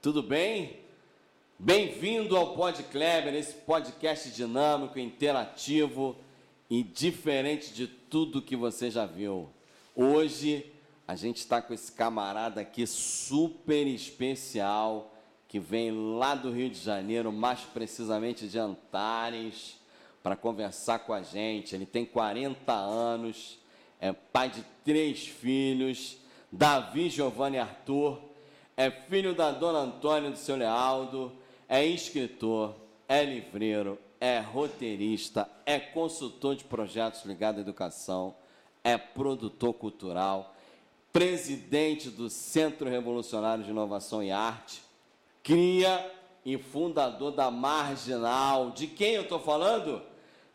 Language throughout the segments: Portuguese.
tudo bem? Bem-vindo ao Pod Kleber, esse podcast dinâmico, interativo e diferente de tudo que você já viu. Hoje a gente está com esse camarada aqui super especial que vem lá do Rio de Janeiro, mais precisamente de Antares, para conversar com a gente. Ele tem 40 anos, é pai de três filhos, Davi Giovanni Arthur, é filho da dona Antônia do seu Lealdo, é escritor, é livreiro, é roteirista, é consultor de projetos ligados à educação, é produtor cultural, presidente do Centro Revolucionário de Inovação e Arte, cria e fundador da Marginal. De quem eu estou falando?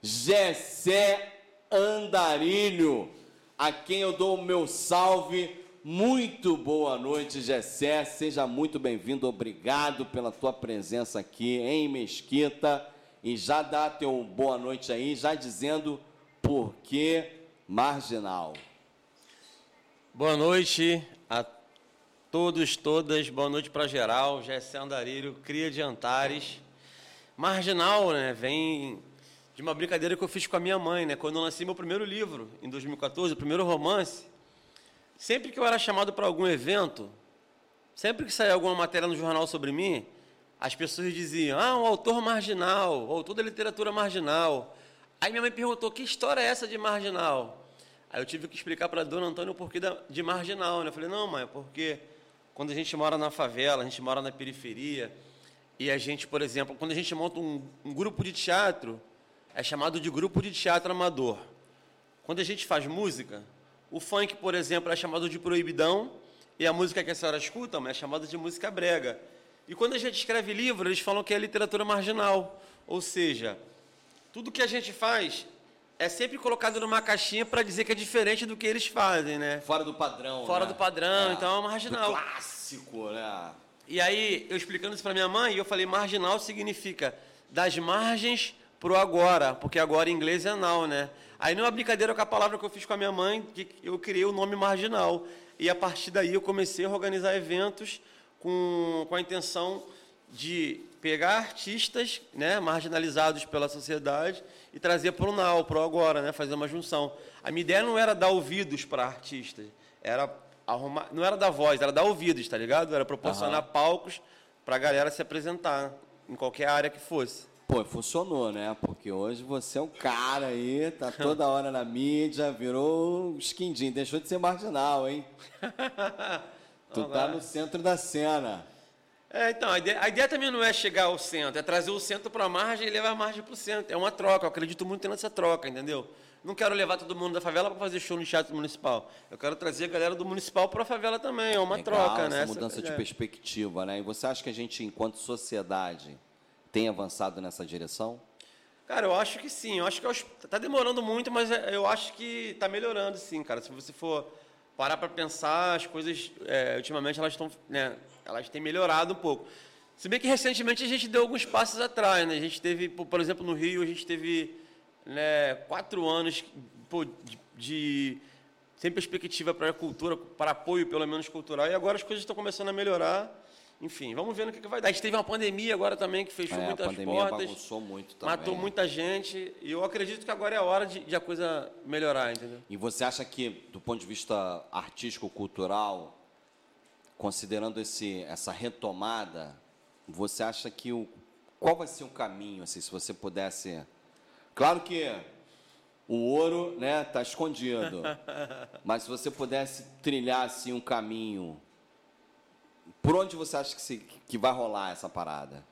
Gessé Andarilho, a quem eu dou o meu salve. Muito boa noite, Gessé. Seja muito bem-vindo. Obrigado pela tua presença aqui em Mesquita. E já dá teu boa noite aí, já dizendo por que marginal. Boa noite a todos, todas. Boa noite para geral. Gessé Andarilho, cria de Antares. Marginal, né? Vem de uma brincadeira que eu fiz com a minha mãe, né? Quando eu lancei meu primeiro livro, em 2014, o primeiro romance, sempre que eu era chamado para algum evento, sempre que saía alguma matéria no jornal sobre mim, as pessoas diziam: "Ah, um autor marginal, autor da literatura marginal". Aí minha mãe perguntou: "Que história é essa de marginal?" Aí eu tive que explicar para a dona Antônia o porquê de marginal, né? Eu falei: "Não, mãe, é porque quando a gente mora na favela, a gente mora na periferia, e a gente, por exemplo, quando a gente monta um, um grupo de teatro, é chamado de grupo de teatro amador. Quando a gente faz música, o funk, por exemplo, é chamado de proibidão, e a música que a senhora escuta é chamada de música brega. E quando a gente escreve livro, eles falam que é literatura marginal. Ou seja, tudo que a gente faz é sempre colocado numa caixinha para dizer que é diferente do que eles fazem, né? Fora do padrão. Fora né? do padrão, é. então é marginal. Clássico, né? E aí, eu explicando isso para minha mãe, eu falei: marginal significa das margens pro agora, porque agora em inglês é now, né? Aí numa brincadeira com a palavra que eu fiz com a minha mãe, que eu criei o nome marginal. E a partir daí eu comecei a organizar eventos com, com a intenção de pegar artistas né, marginalizados pela sociedade e trazer para o now, para o agora, né, fazer uma junção. A minha ideia não era dar ouvidos para artistas, era arrumar, não era dar voz, era dar ouvidos, tá ligado? Era proporcionar uhum. palcos para a galera se apresentar em qualquer área que fosse. Pô, funcionou, né? Porque hoje você é um cara aí, tá toda hora na mídia, virou esquindim, deixou de ser marginal, hein? tu tá no centro da cena. É, então, a ideia, a ideia, também não é chegar ao centro, é trazer o centro para a margem e levar a margem para o centro. É uma troca, eu acredito muito nessa troca, entendeu? Não quero levar todo mundo da favela para fazer show no teatro municipal. Eu quero trazer a galera do municipal para a favela também, é uma Legal, troca, essa né? mudança essa de perspectiva, né? E você acha que a gente, enquanto sociedade, tem avançado nessa direção? Cara, eu acho que sim. Eu acho que está demorando muito, mas é, eu acho que está melhorando, sim, cara. Se você for parar para pensar, as coisas, é, ultimamente, elas estão, né, elas têm melhorado um pouco. Se bem que recentemente a gente deu alguns passos atrás, né? A gente teve, por exemplo, no Rio, a gente teve né, quatro anos pô, de, de sem perspectiva para a cultura, para apoio, pelo menos, cultural, e agora as coisas estão começando a melhorar. Enfim, vamos ver no que, que vai dar. A gente teve uma pandemia agora também que fechou é, muitas a pandemia portas. Bagunçou muito também. Matou muita gente. E eu acredito que agora é a hora de, de, a coisa melhorar, entendeu? E você acha que, do ponto de vista artístico, cultural, considerando esse, essa retomada, você acha que o. Qual vai ser o caminho, assim, se você pudesse. Claro que o ouro né, está escondido. mas se você pudesse trilhar assim, um caminho por onde você acha que, se, que vai rolar essa parada?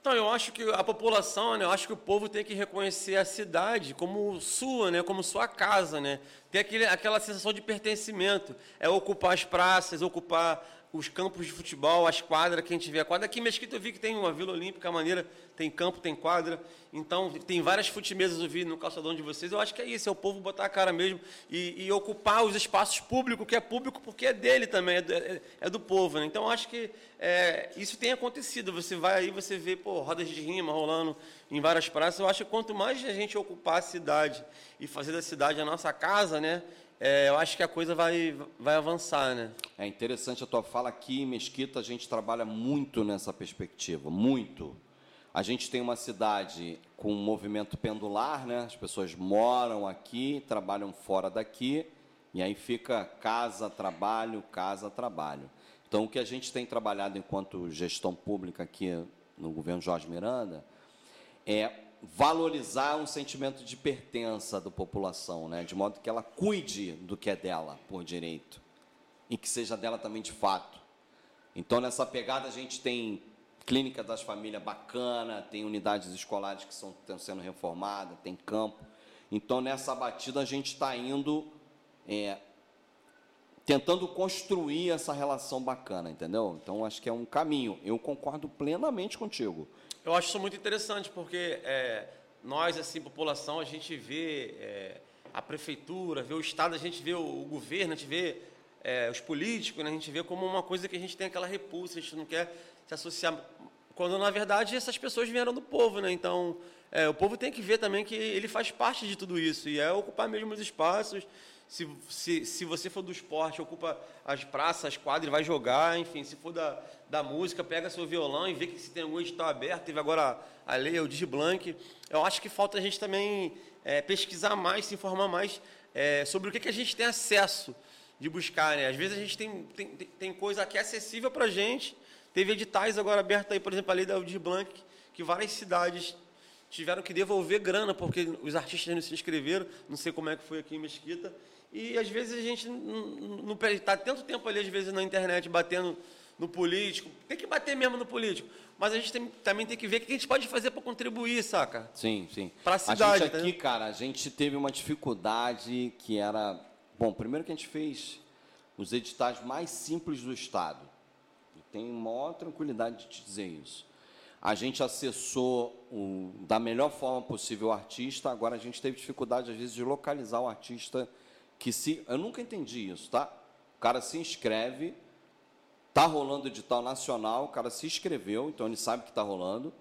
Então, eu acho que a população, né, eu acho que o povo tem que reconhecer a cidade como sua, né, como sua casa, né? Ter aquele, aquela sensação de pertencimento, é ocupar as praças, ocupar os campos de futebol, as quadras, quem tiver quadra. Aqui em Mesquita eu vi que tem uma Vila Olímpica maneira, tem campo, tem quadra. Então, tem várias futemesas eu vi no calçadão de vocês. Eu acho que é isso, é o povo botar a cara mesmo e, e ocupar os espaços públicos, que é público porque é dele também, é do, é, é do povo. Né? Então, acho que é, isso tem acontecido. Você vai aí, você vê pô, rodas de rima rolando em várias praças. Eu acho que quanto mais a gente ocupar a cidade e fazer da cidade a nossa casa, né? É, eu acho que a coisa vai, vai avançar, né? É interessante a tua fala aqui em Mesquita, a gente trabalha muito nessa perspectiva, muito. A gente tem uma cidade com um movimento pendular, né? As pessoas moram aqui, trabalham fora daqui, e aí fica casa, trabalho, casa, trabalho. Então, o que a gente tem trabalhado enquanto gestão pública aqui no governo Jorge Miranda é valorizar um sentimento de pertença da população, né? de modo que ela cuide do que é dela por direito e que seja dela também de fato. Então, nessa pegada, a gente tem clínica das famílias bacana, tem unidades escolares que estão sendo reformadas, tem campo. Então, nessa batida, a gente está indo é, tentando construir essa relação bacana, entendeu? Então, acho que é um caminho. Eu concordo plenamente contigo. Eu acho isso muito interessante, porque é, nós, assim, população, a gente vê é, a prefeitura, vê o Estado, a gente vê o, o governo, a gente vê é, os políticos, né? a gente vê como uma coisa que a gente tem aquela repulsa, a gente não quer se associar. Quando, na verdade, essas pessoas vieram do povo, né? Então, é, o povo tem que ver também que ele faz parte de tudo isso, e é ocupar mesmo os espaços, se, se, se você for do esporte, ocupa as praças, as quadras, vai jogar, enfim, se for da, da música, pega seu violão e vê que se tem algum edital aberto, teve agora a lei, o Digiblank. Eu acho que falta a gente também é, pesquisar mais, se informar mais é, sobre o que, que a gente tem acesso de buscar. Né? Às vezes a gente tem, tem, tem coisa que é acessível para a gente. Teve editais agora abertos aí, por exemplo, a lei da Digiblank, que várias cidades tiveram que devolver grana, porque os artistas não se inscreveram, não sei como é que foi aqui em Mesquita, e às vezes a gente não está tanto tempo ali, às vezes, na internet, batendo no político. Tem que bater mesmo no político. Mas a gente tem, também tem que ver o que a gente pode fazer para contribuir, saca? Sim, sim. Para a cidade. A gente aqui, cara, a gente teve uma dificuldade que era. Bom, primeiro que a gente fez os editais mais simples do Estado. E tenho maior tranquilidade de te dizer isso. A gente acessou o, da melhor forma possível o artista, agora a gente teve dificuldade, às vezes, de localizar o artista que se. Eu nunca entendi isso, tá? O cara se inscreve, tá rolando edital nacional, o cara se inscreveu, então ele sabe que está rolando,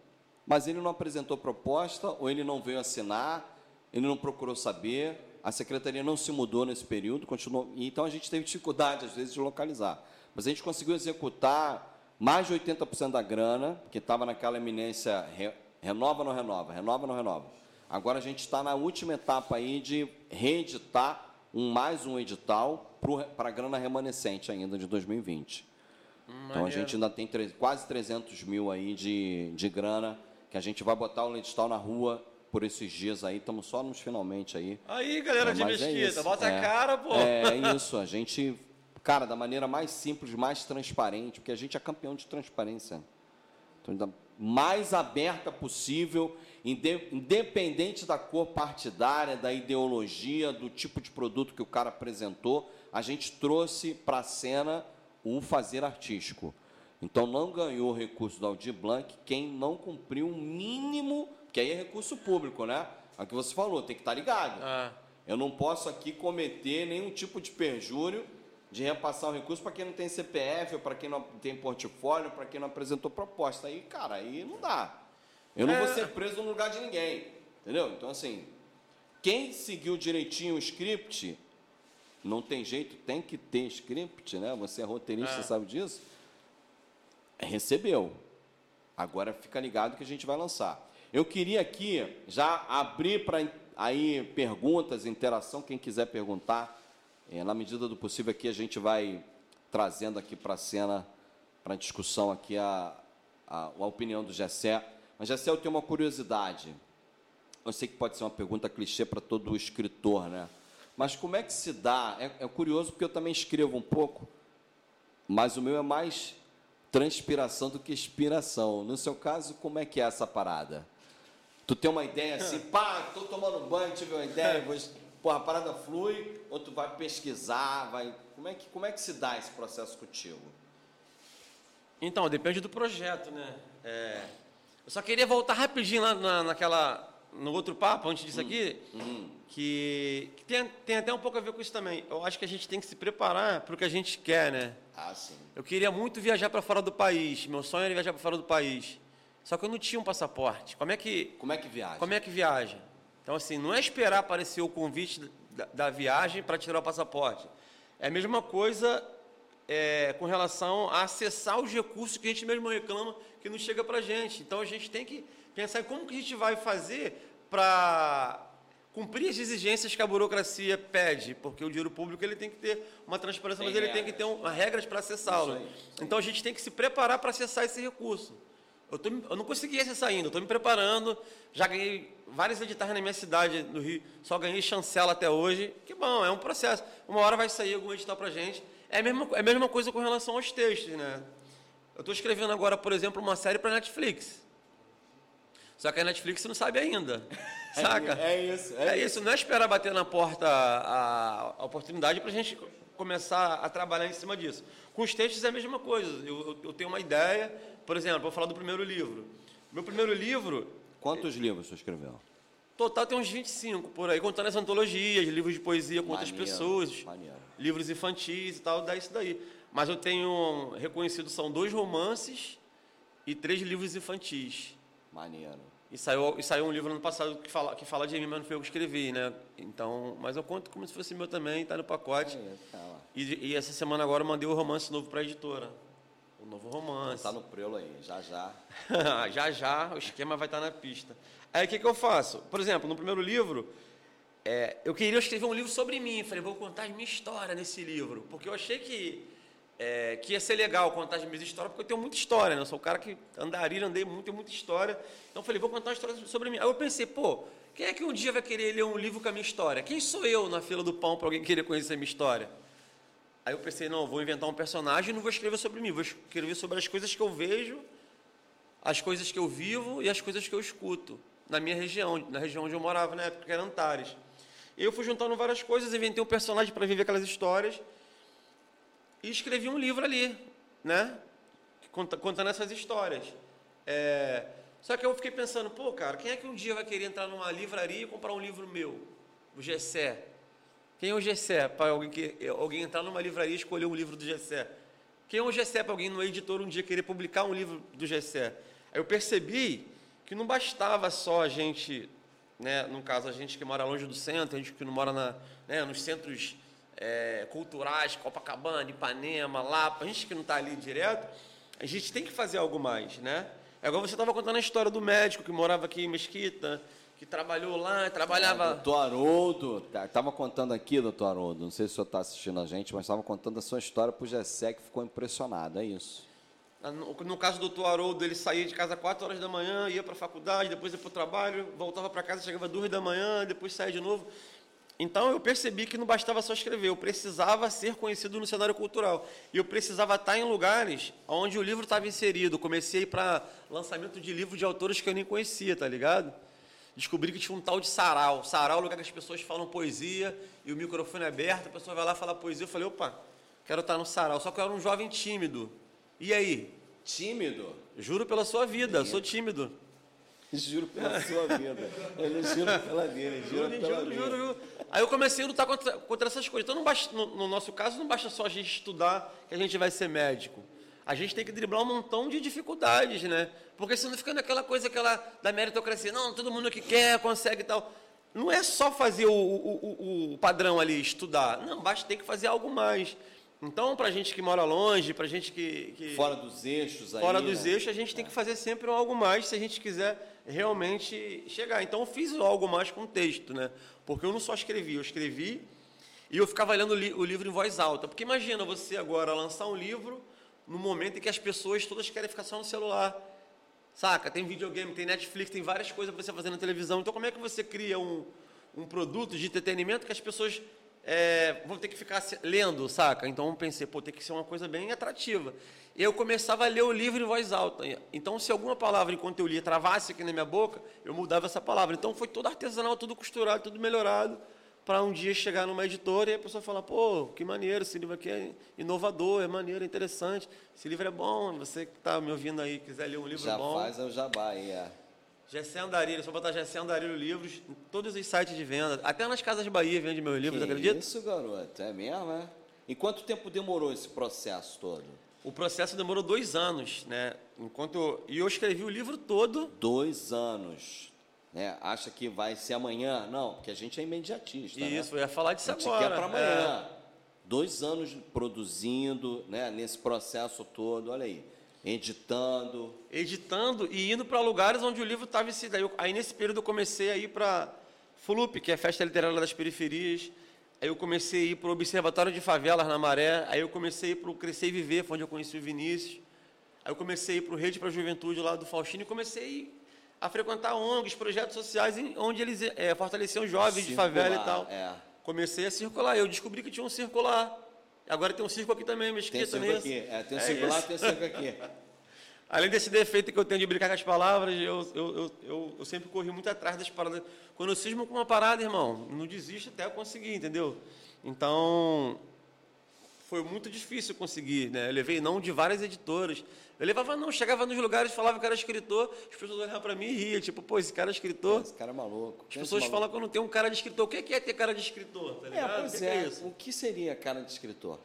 mas ele não apresentou proposta, ou ele não veio assinar, ele não procurou saber, a secretaria não se mudou nesse período, continuou. Então a gente teve dificuldade, às vezes, de localizar. Mas a gente conseguiu executar mais de 80% da grana, que estava naquela eminência re, renova ou não renova, renova ou não renova. Agora a gente está na última etapa aí de reeditar um, mais um edital para a grana remanescente ainda de 2020. então a gente ainda tem quase 300 mil aí de, de grana que a gente vai botar o edital na rua por esses dias aí, estamos só nos finalmente aí. Aí, galera é, de é Mesquita, é bota a cara, pô. É, é isso, a gente, cara, da maneira mais simples, mais transparente, porque a gente é campeão de transparência. Então, mais aberta possível independente da cor partidária, da ideologia, do tipo de produto que o cara apresentou, a gente trouxe para a cena o fazer artístico. Então não ganhou recurso da Aldir Blanc quem não cumpriu o mínimo, que aí é recurso público, né? É o que você falou, tem que estar tá ligado. Ah. Eu não posso aqui cometer nenhum tipo de perjúrio de repassar o recurso para quem não tem CPF, ou para quem não tem portfólio, para quem não apresentou proposta. Aí, cara, aí não dá. Eu não é... vou ser preso no lugar de ninguém. Entendeu? Então, assim, quem seguiu direitinho o script, não tem jeito, tem que ter script, né? Você é roteirista, é. sabe disso? Recebeu. Agora fica ligado que a gente vai lançar. Eu queria aqui já abrir para aí perguntas, interação, quem quiser perguntar. É, na medida do possível aqui a gente vai trazendo aqui para a cena, para a discussão aqui a, a, a opinião do Gessé. Mas, Jacel, eu tenho uma curiosidade. Eu sei que pode ser uma pergunta clichê para todo escritor, né? Mas como é que se dá? É, é, curioso porque eu também escrevo um pouco, mas o meu é mais transpiração do que inspiração. No seu caso, como é que é essa parada? Tu tem uma ideia assim, pá, tô tomando banho, tive uma ideia, vou... Pô, a parada flui, ou tu vai pesquisar, vai... Como é que, como é que se dá esse processo contigo? Então, depende do projeto, né? É, eu só queria voltar rapidinho lá na, naquela, no outro papo, antes disso aqui, uhum. que, que tem, tem, até um pouco a ver com isso também. Eu acho que a gente tem que se preparar para o que a gente quer, né? Ah, sim. Eu queria muito viajar para fora do país. Meu sonho era viajar para fora do país. Só que eu não tinha um passaporte. Como é que Como é que viaja? Como é que viaja? Então assim, não é esperar aparecer o convite da, da viagem para tirar o passaporte. É a mesma coisa é, com relação a acessar os recursos que a gente mesmo reclama que não chega para a gente. Então a gente tem que pensar em como que a gente vai fazer para cumprir as exigências que a burocracia pede, porque o dinheiro público ele tem que ter uma transparência, tem mas ele regras. tem que ter uma, regras para acessá-lo. Então a gente tem que se preparar para acessar esse recurso. Eu, tô, eu não consegui acessar ainda, estou me preparando, já ganhei vários editais na minha cidade, no Rio, só ganhei chancela até hoje. Que bom, é um processo. Uma hora vai sair algum edital para a gente. É a, mesma, é a mesma coisa com relação aos textos, né? Eu estou escrevendo agora, por exemplo, uma série para Netflix. Só que a Netflix não sabe ainda. É, saca? É, isso. É, é isso. isso. Não é esperar bater na porta a, a oportunidade para a gente começar a trabalhar em cima disso. Com os textos é a mesma coisa. Eu, eu, tenho uma ideia, por exemplo, vou falar do primeiro livro. Meu primeiro livro. Quantos livros você escreveu? Total tem uns 25 por aí, contando as antologias, livros de poesia com maneiro, outras pessoas, maneiro. livros infantis e tal, dá isso daí. Mas eu tenho reconhecido, são dois romances e três livros infantis. Maneiro. E saiu, e saiu um livro no passado que fala, que fala de mim, mas não foi eu que escrevi, né? Então, mas eu conto como se fosse meu também, está no pacote. Tá e, e, essa semana agora eu mandei o um romance novo para a editora. O novo romance. Está no prelo aí, já já. já já, o esquema vai estar tá na pista. Aí o que, que eu faço? Por exemplo, no primeiro livro, é, eu queria escrever um livro sobre mim. Falei, vou contar a minha história nesse livro. Porque eu achei que, é, que ia ser legal contar as minhas histórias, porque eu tenho muita história, né? Eu sou um cara que andarilho, andei muito, tenho muita história. Então eu falei, vou contar uma história sobre mim. Aí eu pensei, pô, quem é que um dia vai querer ler um livro com a minha história? Quem sou eu na fila do pão para alguém querer conhecer a minha história? Aí eu pensei, não, vou inventar um personagem e não vou escrever sobre mim, vou escrever sobre as coisas que eu vejo, as coisas que eu vivo e as coisas que eu escuto na minha região, na região onde eu morava na época, que era Antares. E eu fui juntando várias coisas, inventei um personagem para viver aquelas histórias e escrevi um livro ali, né? Contando essas histórias. É... Só que eu fiquei pensando, pô, cara, quem é que um dia vai querer entrar numa livraria e comprar um livro meu, do Gessé? Quem é o Gessé para alguém, que, alguém entrar numa livraria e escolher um livro do Gessé? Quem é o Gessé para alguém no editor um dia querer publicar um livro do Gessé? Aí eu percebi que não bastava só a gente, né, no caso, a gente que mora longe do centro, a gente que não mora na, né, nos centros é, culturais, Copacabana, Ipanema, Lapa, a gente que não está ali direto, a gente tem que fazer algo mais, né? É igual você estava contando a história do médico que morava aqui em Mesquita, que trabalhou lá, trabalhava... É, doutor Haroldo, estava tá, contando aqui, doutor Haroldo, não sei se o senhor está assistindo a gente, mas estava contando a sua história para o Gessé, que ficou impressionado, é isso. No, no caso do doutor Haroldo, ele saía de casa às 4 horas da manhã, ia para a faculdade, depois ia para o trabalho, voltava para casa, chegava às 2 da manhã, depois saía de novo. Então eu percebi que não bastava só escrever, eu precisava ser conhecido no cenário cultural. E eu precisava estar em lugares onde o livro estava inserido. Comecei para lançamento de livros de autores que eu nem conhecia, tá ligado? Descobri que tinha um tal de sarau. Sarau é o lugar que as pessoas falam poesia e o microfone é aberto, a pessoa vai lá falar poesia. Eu falei, opa, quero estar no sarau. Só que eu era um jovem tímido. E aí? Tímido? Juro pela sua vida, sou tímido. Juro pela sua vida. Ele jura pela dele, juro, juro, pela juro, juro, juro. Aí eu comecei a lutar contra, contra essas coisas. Então, não basta, no, no, nosso caso, não basta só a gente estudar que a gente vai ser médico. A gente tem que driblar um montão de dificuldades, né? Porque senão fica naquela coisa aquela da meritocracia. Não, todo mundo que quer, consegue e tal. Não é só fazer o, o, o, o padrão ali, estudar. Não, basta ter que fazer algo mais. Então, para a gente que mora longe, para a gente que, que, Fora dos eixos aí, Fora dos né? eixos, a gente tem que fazer sempre algo mais se a gente quiser realmente chegar. Então, eu fiz algo mais com o texto, né? Porque eu não só escrevi, eu escrevi e eu ficava lendo o livro em voz alta. Porque imagina você agora lançar um livro no momento em que as pessoas todas querem ficar só no celular. Saca? Tem videogame, tem Netflix, tem várias coisas para você fazer na televisão. Então, como é que você cria um, um produto de entretenimento que as pessoas é, vou ter que ficar lendo, saca? Então eu pensei, pô, tem que ser uma coisa bem atrativa. E eu começava a ler o livro em voz alta. Então, se alguma palavra, enquanto eu lia, travasse aqui na minha boca, eu mudava essa palavra. Então, foi todo artesanal, tudo costurado, tudo melhorado, para um dia chegar numa editora e a pessoa falar, pô, que maneiro, esse livro aqui é inovador, é maneiro, é interessante, esse livro é bom, você que está me ouvindo aí, quiser ler um livro Já bom... Já faz o jabá aí, é. Gessé Andarilho, só botar Gessé Andarilho Livros em todos os sites de venda. Até nas casas de Bahia vende meus livros, que acredita? Isso, garoto, é mesmo, é? E quanto tempo demorou esse processo todo? O processo demorou dois anos, né? Enquanto e eu escrevi o livro todo. Dois anos. né? Acha que vai ser amanhã? Não, porque a gente é imediatista. Isso, né? eu ia falar disso a gente agora. quer para amanhã. É. Dois anos produzindo, né? Nesse processo todo, olha aí, editando. Editando e indo para lugares onde o livro estava em Aí, aí nesse período eu comecei a ir para FLUP, que é a Festa Literária das Periferias. Aí eu comecei a ir para o Observatório de Favelas na Maré. Aí eu comecei a ir para o Crescer e Viver, foi onde eu conheci o Vinícius. Aí eu comecei a ir para o Rede para a Juventude lá do Faustino e comecei a frequentar ONGs, projetos sociais, onde eles é, fortaleciam jovens circular, de favela e tal. É. Comecei a circular. Eu descobri que tinha um circular. Agora tem um circo aqui também, mesquita Tem um circo aqui. É, tem um é circular, tem um circo aqui. Além desse defeito que eu tenho de brincar com as palavras, eu, eu, eu, eu, eu sempre corri muito atrás das paradas. Quando eu cismo com uma parada, irmão, não desisto até eu conseguir, entendeu? Então, foi muito difícil conseguir, né? Eu levei não de várias editoras. Eu levava não, chegava nos lugares, falava que era escritor, as pessoas olhavam para mim e riam, tipo, pô, esse cara é escritor. Esse cara é maluco. As pessoas maluco. falam que eu não tenho um cara de escritor. O que é ter cara de escritor? Tá ligado? É, pois o que é, é isso? O que seria cara de escritor?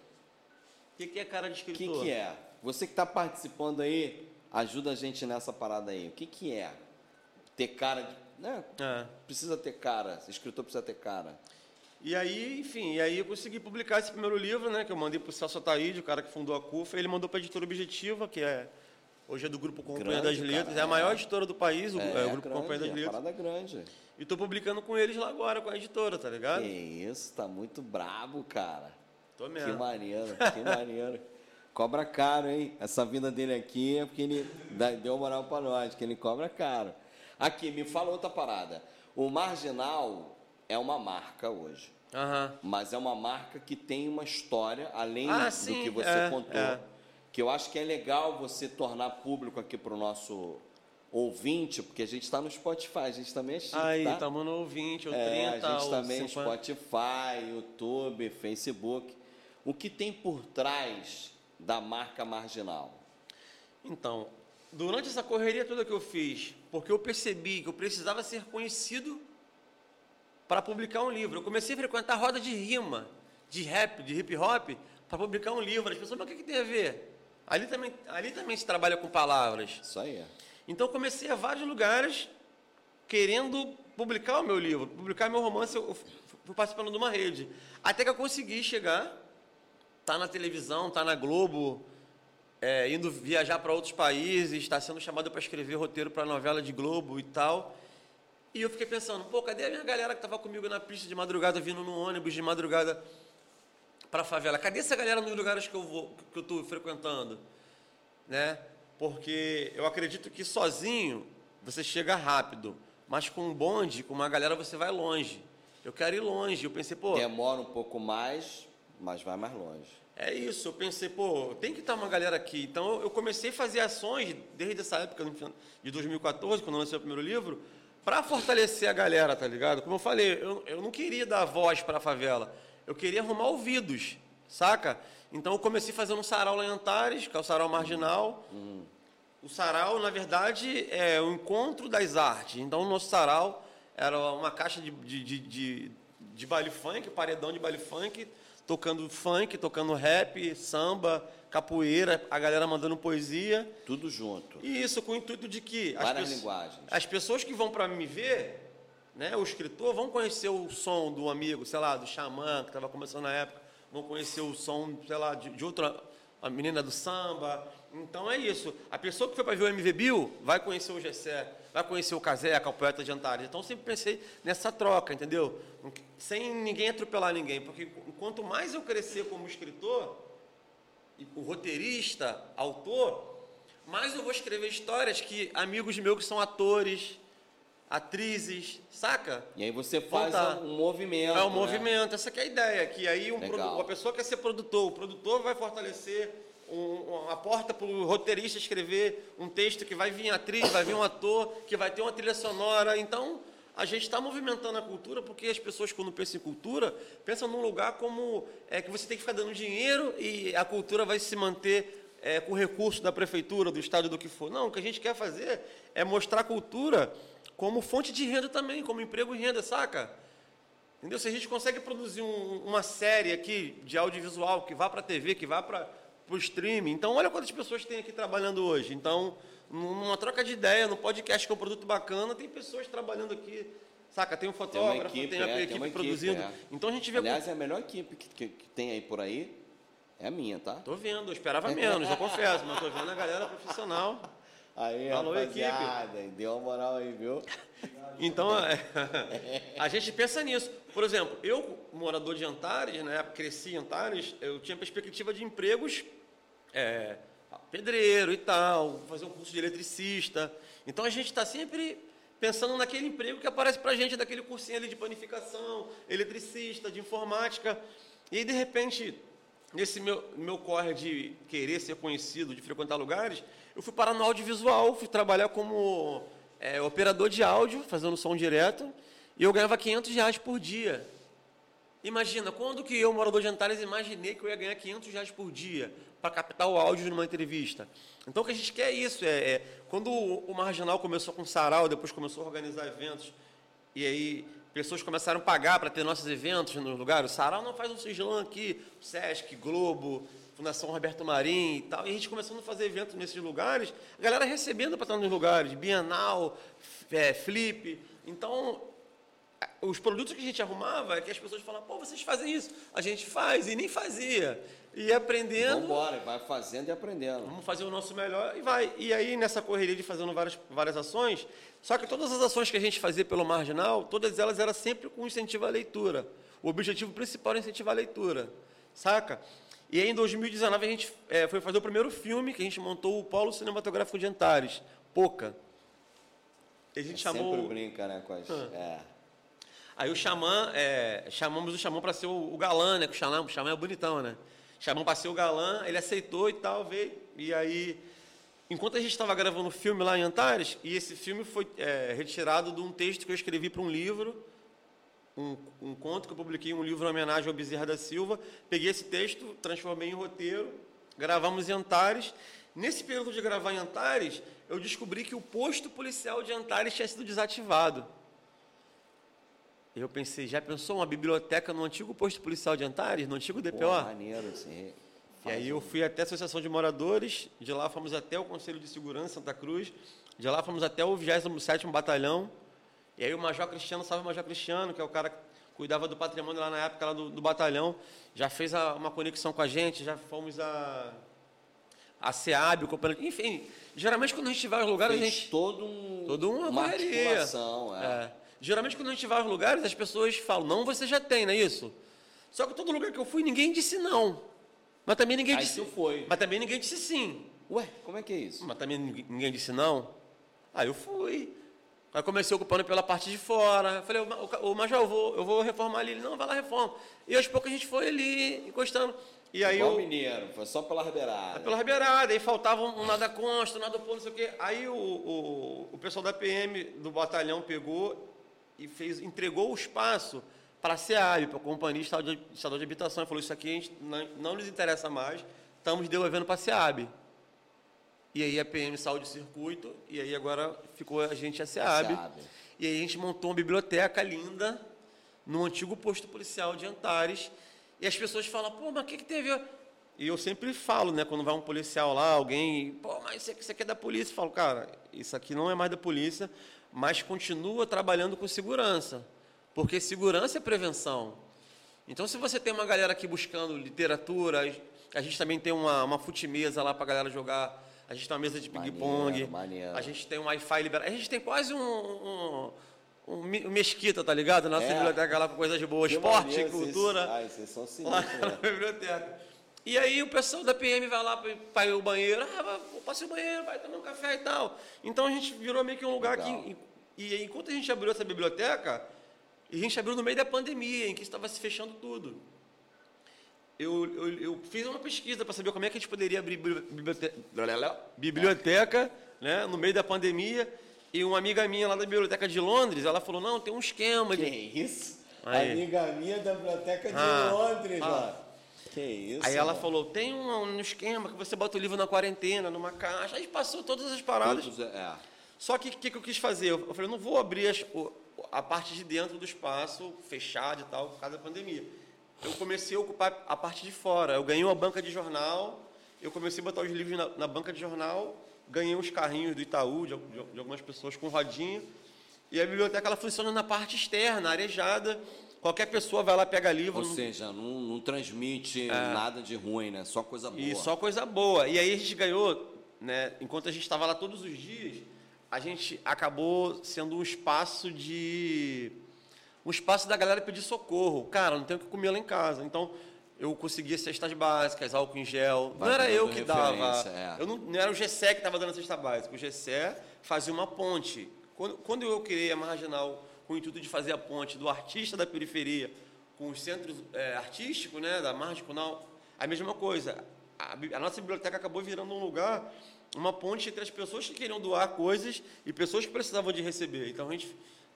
O que é cara de escritor? O que, que é? Você que está participando aí, Ajuda a gente nessa parada aí. O que, que é? Ter cara de. Né? É. Precisa ter cara. Escritor precisa ter cara. E aí, enfim, e aí eu consegui publicar esse primeiro livro, né? Que eu mandei para o Celso Ataíde, o cara que fundou a CUFA. Ele mandou para a editora Objetiva, que é hoje é do Grupo Companhia das Letras. Cara, é a maior é. editora do país, o, é, é o Grupo grande, Companhia das Letras. É parada grande. E estou publicando com eles lá agora, com a editora, tá ligado? Que isso, tá muito brabo, cara. Tô mesmo. Que maneiro, que maneiro. Cobra caro, hein? Essa vinda dele aqui é porque ele deu moral para nós, que ele cobra caro. Aqui, me fala outra parada. O Marginal é uma marca hoje. Uhum. Mas é uma marca que tem uma história, além ah, do sim, que você é, contou. É. Que eu acho que é legal você tornar público aqui para o nosso ouvinte, porque a gente está no Spotify, a gente também é chique, Aí, tá? estamos no ouvinte, o é, 30, A gente também no Spotify, YouTube, Facebook. O que tem por trás da marca marginal? Então, durante essa correria toda que eu fiz, porque eu percebi que eu precisava ser conhecido para publicar um livro. Eu comecei a frequentar roda de rima, de rap, de hip hop, para publicar um livro. As pessoas, mas o que, que tem a ver? Ali também, ali também se trabalha com palavras. Isso aí. Então, comecei a vários lugares querendo publicar o meu livro, publicar meu romance. Eu fui participando de uma rede. Até que eu consegui chegar está na televisão, está na Globo, é, indo viajar para outros países, está sendo chamado para escrever roteiro para novela de Globo e tal. E eu fiquei pensando, pô, cadê a minha galera que estava comigo na pista de madrugada, vindo no ônibus de madrugada para a favela? Cadê essa galera nos lugares que eu vou, que eu estou frequentando? Né? Porque eu acredito que sozinho você chega rápido, mas com um bonde, com uma galera, você vai longe. Eu quero ir longe. Eu pensei, pô. Demora um pouco mais, mas vai mais longe. É isso, eu pensei, pô, tem que estar uma galera aqui. Então eu comecei a fazer ações desde essa época de 2014, quando eu lancei o primeiro livro, para fortalecer a galera, tá ligado? Como eu falei, eu, eu não queria dar voz para a favela, eu queria arrumar ouvidos, saca? Então eu comecei fazendo um sarau lá em Antares, que é o sarau marginal. Uhum. O sarau, na verdade, é o encontro das artes. Então o nosso sarau era uma caixa de, de, de, de, de baile funk, paredão de baile funk, tocando funk, tocando rap, samba, capoeira, a galera mandando poesia. Tudo junto. E isso com o intuito de que Várias as, linguagens. as pessoas que vão para me ver, né, o escritor, vão conhecer o som do amigo, sei lá, do xamã, que estava começando na época, vão conhecer o som, sei lá, de, de outra a menina do samba. Então é isso. A pessoa que foi para ver o MV Bill vai conhecer o Gessé, vai conhecer o Caseca, o poeta de Antares. Então sempre pensei nessa troca, entendeu? Sem ninguém atropelar ninguém. Porque quanto mais eu crescer como escritor, o roteirista, autor, mais eu vou escrever histórias que amigos meus que são atores, atrizes, saca? E aí você faz um movimento. É um né? movimento, essa é a ideia. Que aí um produ... uma pessoa quer ser produtor, o produtor vai fortalecer um, uma porta para o roteirista escrever um texto que vai vir atriz, vai vir um ator, que vai ter uma trilha sonora. Então, a gente está movimentando a cultura porque as pessoas, quando pensam em cultura, pensam num lugar como é, que você tem que ficar dando dinheiro e a cultura vai se manter é, com recurso da prefeitura, do estado, do que for. Não, o que a gente quer fazer é mostrar a cultura como fonte de renda também, como emprego e renda, saca? Entendeu? Se a gente consegue produzir um, uma série aqui de audiovisual que vá para a TV, que vá para o streaming, então olha quantas pessoas tem aqui trabalhando hoje. Então, numa troca de ideia, no podcast que é um produto bacana, tem pessoas trabalhando aqui, saca? Tem um fotógrafo, tem, equipe, a é, tem equipe equipe, produzindo. é. Então a gente vê. Aliás, é a melhor equipe que, que- que tem aí por aí é a minha, tá? Tô vendo, eu esperava menos, eu confesso, mas tô vendo a galera profissional. Aí, Alô, rapaziada, deu uma moral aí, viu? Então, é, a gente pensa nisso. Por exemplo, eu, morador de Antares, né, cresci em Antares, eu tinha perspectiva de empregos é, pedreiro e tal, fazer um curso de eletricista. Então, a gente está sempre pensando naquele emprego que aparece para a gente, daquele cursinho ali de panificação, eletricista, de informática. E de repente, nesse meu, meu corre de querer ser conhecido, de frequentar lugares, eu fui parar no audiovisual, fui trabalhar como é, operador de áudio, fazendo som direto, e eu ganhava 500 reais por dia. Imagina, quando que eu, morador de Antares, imaginei que eu ia ganhar 500 reais por dia para captar o áudio numa entrevista? Então, o que a gente quer é isso. É, é quando o, o Marginal começou com sarau, depois começou a organizar eventos, e aí pessoas começaram a pagar para ter nossos eventos nos lugares. O sarau não faz um sigilão aqui, Sesc, Globo, Fundação Roberto Marim e tal. E a gente começando a fazer eventos nesses lugares, a galera recebendo para estar nos lugares, Bienal, é, Flip. Então, os produtos que a gente arrumava é que as pessoas falavam, pô, vocês fazem isso. A gente faz e nem fazia. E aprendendo, Vamos embora, vai fazendo e aprendendo. vamos fazer o nosso melhor e vai. E aí, nessa correria de fazendo várias, várias ações, só que todas as ações que a gente fazia pelo marginal, todas elas eram sempre com incentivo à leitura. O objetivo principal era incentivar a leitura, saca? E aí, em 2019, a gente eh, foi fazer o primeiro filme que a gente montou, o Polo Cinematográfico de Antares, Poca. E a gente chamou... Sempre brinca, né, com as... É. Aí o Xamã, é, chamamos o Xamã para ser o, o galã, né? Que o Xamã, o Xamã é bonitão, né? Chamamos para ser o galã, ele aceitou e tal, veio. E aí, enquanto a gente estava gravando o filme lá em Antares, e esse filme foi é, retirado de um texto que eu escrevi para um livro, um, um conto que eu publiquei, um livro em homenagem ao Bezerra da Silva. Peguei esse texto, transformei em roteiro, gravamos em Antares. Nesse período de gravar em Antares, eu descobri que o posto policial de Antares tinha sido desativado. Eu pensei, já pensou uma biblioteca no antigo posto policial de Antares, no antigo DPO? Pô, maneiro, assim. E aí eu fui até a Associação de Moradores, de lá fomos até o Conselho de Segurança Santa Cruz, de lá fomos até o 27º Batalhão. E aí o Major Cristiano, salve o Major Cristiano, que é o cara que cuidava do patrimônio lá na época lá do, do batalhão, já fez a- uma conexão com a gente, já fomos a a SEAB, o Companhia- enfim, geralmente quando a gente vai aos lugares, a gente todo um, Toda uma, uma articulação, é. É. Geralmente, quando a gente vai aos lugares, as pessoas falam, não, você já tem, não é isso? Só que todo lugar que eu fui, ninguém disse não. Mas também ninguém Aí disse. tu foi. Mas também ninguém disse sim. Ué, como é que é isso? Mas também ninguém, disse não. Aí eu fui. Aí comecei ocupando pela parte de fora. Falei, Ca- ô Major, eu vou, eu vou reformar ali. Ele, não, vai lá, reforma. E aos poucos a gente foi ali, encostando. E aí Igual eu. mineiro, foi só pela ribeirada. É pela Ribeirada, aí faltava um nada consta, um nada pô, não sei o quê. Aí o, o, o pessoal da PM do batalhão pegou e fez, entregou o espaço para a SEAB, para a Companhia Estadual de, Habitação, e falou, isso aqui a gente não, não nos interessa mais, estamos devolvendo para a SEAB. E aí a PM saiu de circuito, e aí agora ficou a gente a SEAB. SEAB. E aí a gente montou uma biblioteca linda no antigo posto policial de Antares. E as pessoas falam, pô, mas o que, que teve? a-" E eu sempre falo, né, quando vai um policial lá, alguém, pô, mas isso aqui, isso aqui é da polícia. Eu falo, cara, isso aqui não é mais da polícia, mas continua trabalhando com segurança. Porque segurança é prevenção. Então, se você tem uma galera aqui buscando literatura, a gente também tem uma, uma fute-mesa lá para a galera jogar. A gente tem uma mesa de ping-pong. A gente tem um Wi-Fi liberado. A gente tem quase um, um, um me- um mesquita, tá ligado? Nossa É. biblioteca lá com coisas boas. Esporte, maneiro, vocês- cultura. Ai, vocês são Lá sinistros, na né? biblioteca. E aí o pessoal da PM vai lá para ao banheiro. Ah, passar o banheiro, vai tomar um café e tal. Então a gente virou meio que um lugar Legal. que... E enquanto a gente abriu essa biblioteca, a gente abriu no meio da pandemia, em que estava se fechando tudo. Eu, eu, eu fiz uma pesquisa para saber como é que a gente poderia abrir biblioteca, biblioteca né, no meio da pandemia. E uma amiga minha lá da biblioteca de Londres, ela falou, não, tem um esquema. Que De... isso? Aí. Amiga minha da biblioteca de Ah, Londres, ah. Que isso? Aí ela mano. falou, tem um, um esquema que você bota o livro na quarentena, numa caixa. Aí passou todas as paradas. Todos, é. Só que o que, que eu quis fazer? Eu eu falei, eu não vou abrir as- a parte de dentro do espaço fechado e tal, por causa da pandemia. Eu comecei a ocupar a parte de fora. Eu ganhei uma banca de jornal, eu comecei a botar os livros na, na banca de jornal ganhei uns carrinhos do Itaú, de, de, de algumas pessoas com rodinha. E a biblioteca ela funciona na parte externa, arejada. Qualquer pessoa vai lá, pega livro. Ou seja, não, não transmite nada de ruim, né? Só coisa boa. E só coisa boa. E aí a gente ganhou, né? Enquanto a gente estava lá todos os dias, a gente acabou sendo um espaço de. Um espaço da galera pedir socorro. Cara, não tenho o que comer lá em casa. Então, eu conseguia cestas básicas, álcool em gel. Vai não era eu que dava. é. Eu não, não era o GSE que estava dando a cesta básica. O GSE fazia uma ponte. Quando, quando eu criei a Marginal com o intuito de fazer a ponte do artista da periferia com os centros é, artísticos, né, da Marginal, a mesma coisa. A, a nossa biblioteca acabou virando um lugar, uma ponte entre as pessoas que queriam doar coisas e pessoas que precisavam de receber. Então a gente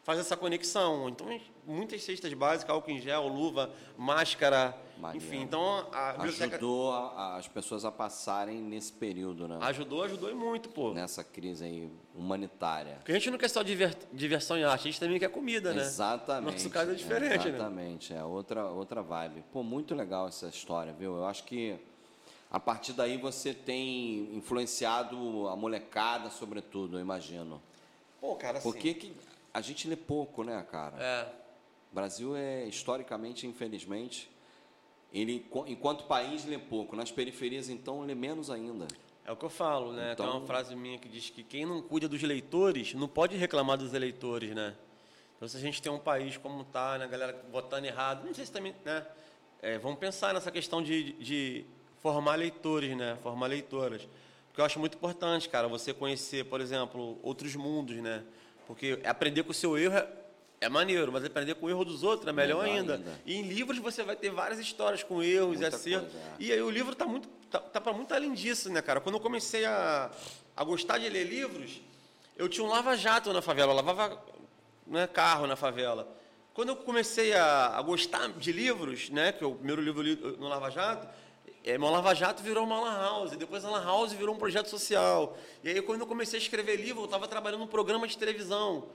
faz essa conexão. Então, muitas cestas básicas, álcool em gel, luva, máscara, Maneiro. enfim. Então, a biblioteca Ajudou a- as pessoas a passarem nesse período, né? ajudou, ajudou e muito, pô. Nessa crise aí humanitária. Porque a gente não quer só diver- diversão e arte, a gente também quer comida, né? Exatamente. Nosso caso é diferente, né? Exatamente, é outra, outra vibe. Pô, muito legal essa história, viu? Eu acho que a partir daí você tem influenciado a molecada, sobretudo, eu imagino. Pô, cara, assim... Porque que a gente lê pouco, né, cara? É, O Brasil é, historicamente, infelizmente, ele, enquanto país, lê pouco. Nas periferias, então, lê menos ainda. é o que eu falo, né? Tem Então- uma frase minha que diz que quem não cuida dos leitores não pode reclamar dos eleitores, né? Então, se a gente tem um país como tá, né, a galera votando errado, não sei se também, né? É, vamos pensar nessa questão de, de formar leitores, né? Formar leitoras. Porque eu acho muito importante, cara, você conhecer, por exemplo, outros mundos, né? Porque aprender com o seu erro é, é maneiro, mas aprender com o erro dos outros é melhor, Melhor ainda. ainda. E em livros você vai ter várias histórias com erros e Muita acertos. coisa, é. E aí o livro tá muito tá, tá para muito além disso, né, cara? Quando eu comecei a, a gostar de ler livros, eu tinha um lava-jato na favela, eu lavava né, carro na favela. Quando eu comecei a, a gostar de livros, né, que o primeiro livro eu li no Lava Jato, é, meu Lava Jato virou uma lan house, depois a lan house virou um projeto social. E aí quando eu comecei a escrever livro, eu estava trabalhando num programa de televisão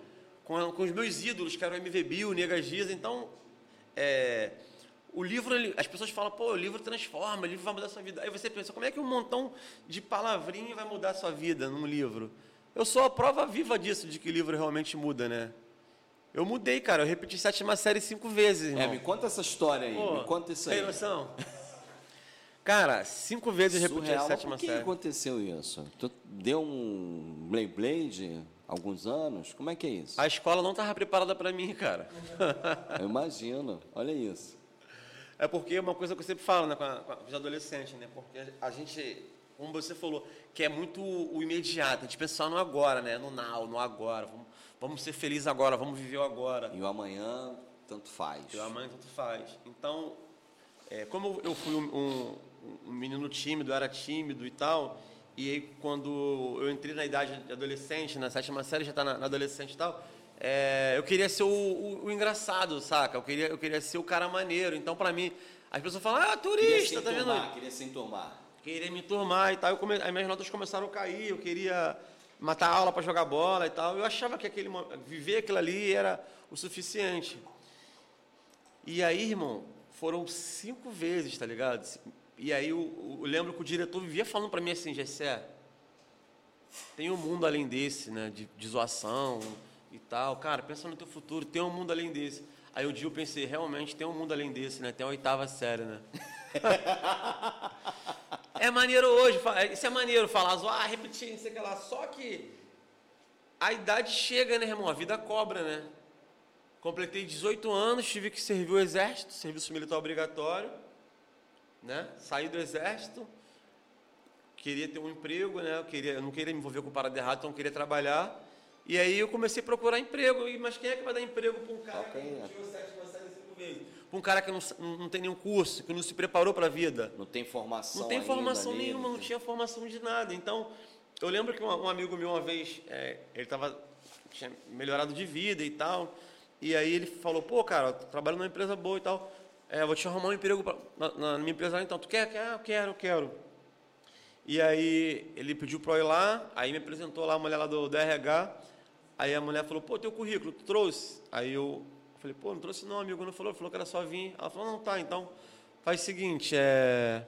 com, com os meus ídolos, que eram o MV Bill, o Nega Giza, então é, o livro, as pessoas falam, pô, o livro transforma, o livro vai mudar a sua vida. Aí você pensa, como é que um montão de palavrinha vai mudar a sua vida num livro? Eu sou a prova viva disso, de que o livro realmente muda, né? Eu mudei, cara, eu repeti sétima série cinco vezes, irmão. É, me conta essa história aí, Pô, me conta isso aí. Tem noção? Cara, cinco vezes Surreal. a Mas sétima por que série. aconteceu isso? Tu deu um Blade Blade alguns anos? Como é que é isso? A escola não estava preparada para mim, cara. Eu imagino. Olha isso. É porque é uma coisa que eu sempre falo né, com, a, com os adolescentes, né? Porque a gente, como você falou, quer muito o imediato, a gente pensa no agora, né? No now, no agora. Vamos, vamos ser felizes agora, vamos viver o agora. E o amanhã, tanto faz. E o amanhã tanto faz. Então, é, como eu fui um, um- um menino tímido, era tímido e tal, e aí quando eu entrei na idade de adolescente, na sétima série, já está na, na adolescente e tal, é, eu queria ser o, o- o engraçado, saca? Eu queria, eu queria ser o cara maneiro. Então, pra mim, as pessoas falam, ah, turista, tá vendo? enturmar, queria se enturmar. queria me turmar e tal. Eu come... Aí minhas notas começaram a cair, eu queria matar aula para jogar bola e tal. Eu achava que aquele viver aquilo ali era o suficiente. E aí, irmão, foram cinco vezes, tá ligado? E aí eu, eu lembro que o diretor vivia falando para mim assim, Gessé, tem um mundo além desse, né? De, de zoação e tal. Cara, pensa no teu futuro, tem um mundo além desse. Aí um dia eu pensei, realmente tem um mundo além desse, né? Tem a oitava série, né? É maneiro hoje, fa- isso é maneiro falar, zoar, repetir, não sei o que lá. Só que a idade chega, né, irmão? A vida cobra, né? Completei 18 anos, tive que servir o exército, serviço militar obrigatório, né? Saí do exército, queria ter um emprego, né? Eu, queria, eu não queria me envolver com parada errada, então eu queria trabalhar. E aí eu comecei a procurar emprego. E, mas quem é que vai dar emprego para um cara que tirou sétima série cinco vezes? Para um cara que não, não não tem nenhum curso, que não se preparou para a vida? Não tem formação Não tem formação ali, nenhuma, não tinha formação de nada. Então, eu lembro que um, um amigo meu uma vez, é, ele tava, tinha melhorado de vida e tal, e aí ele falou, pô, cara, eu trabalho numa empresa boa e tal, é, vou te arrumar um emprego pra- na, na minha empresa, então, tu quer? quer? Ah, eu quero, eu quero. E aí ele pediu para eu ir lá, aí me apresentou lá a mulher lá do, do RH, aí a mulher falou, pô, teu currículo, tu trouxe? Aí eu falei, pô, não trouxe não, amigo, não falou, falou que era só vir. Ela falou, não, tá, então, faz o seguinte, é...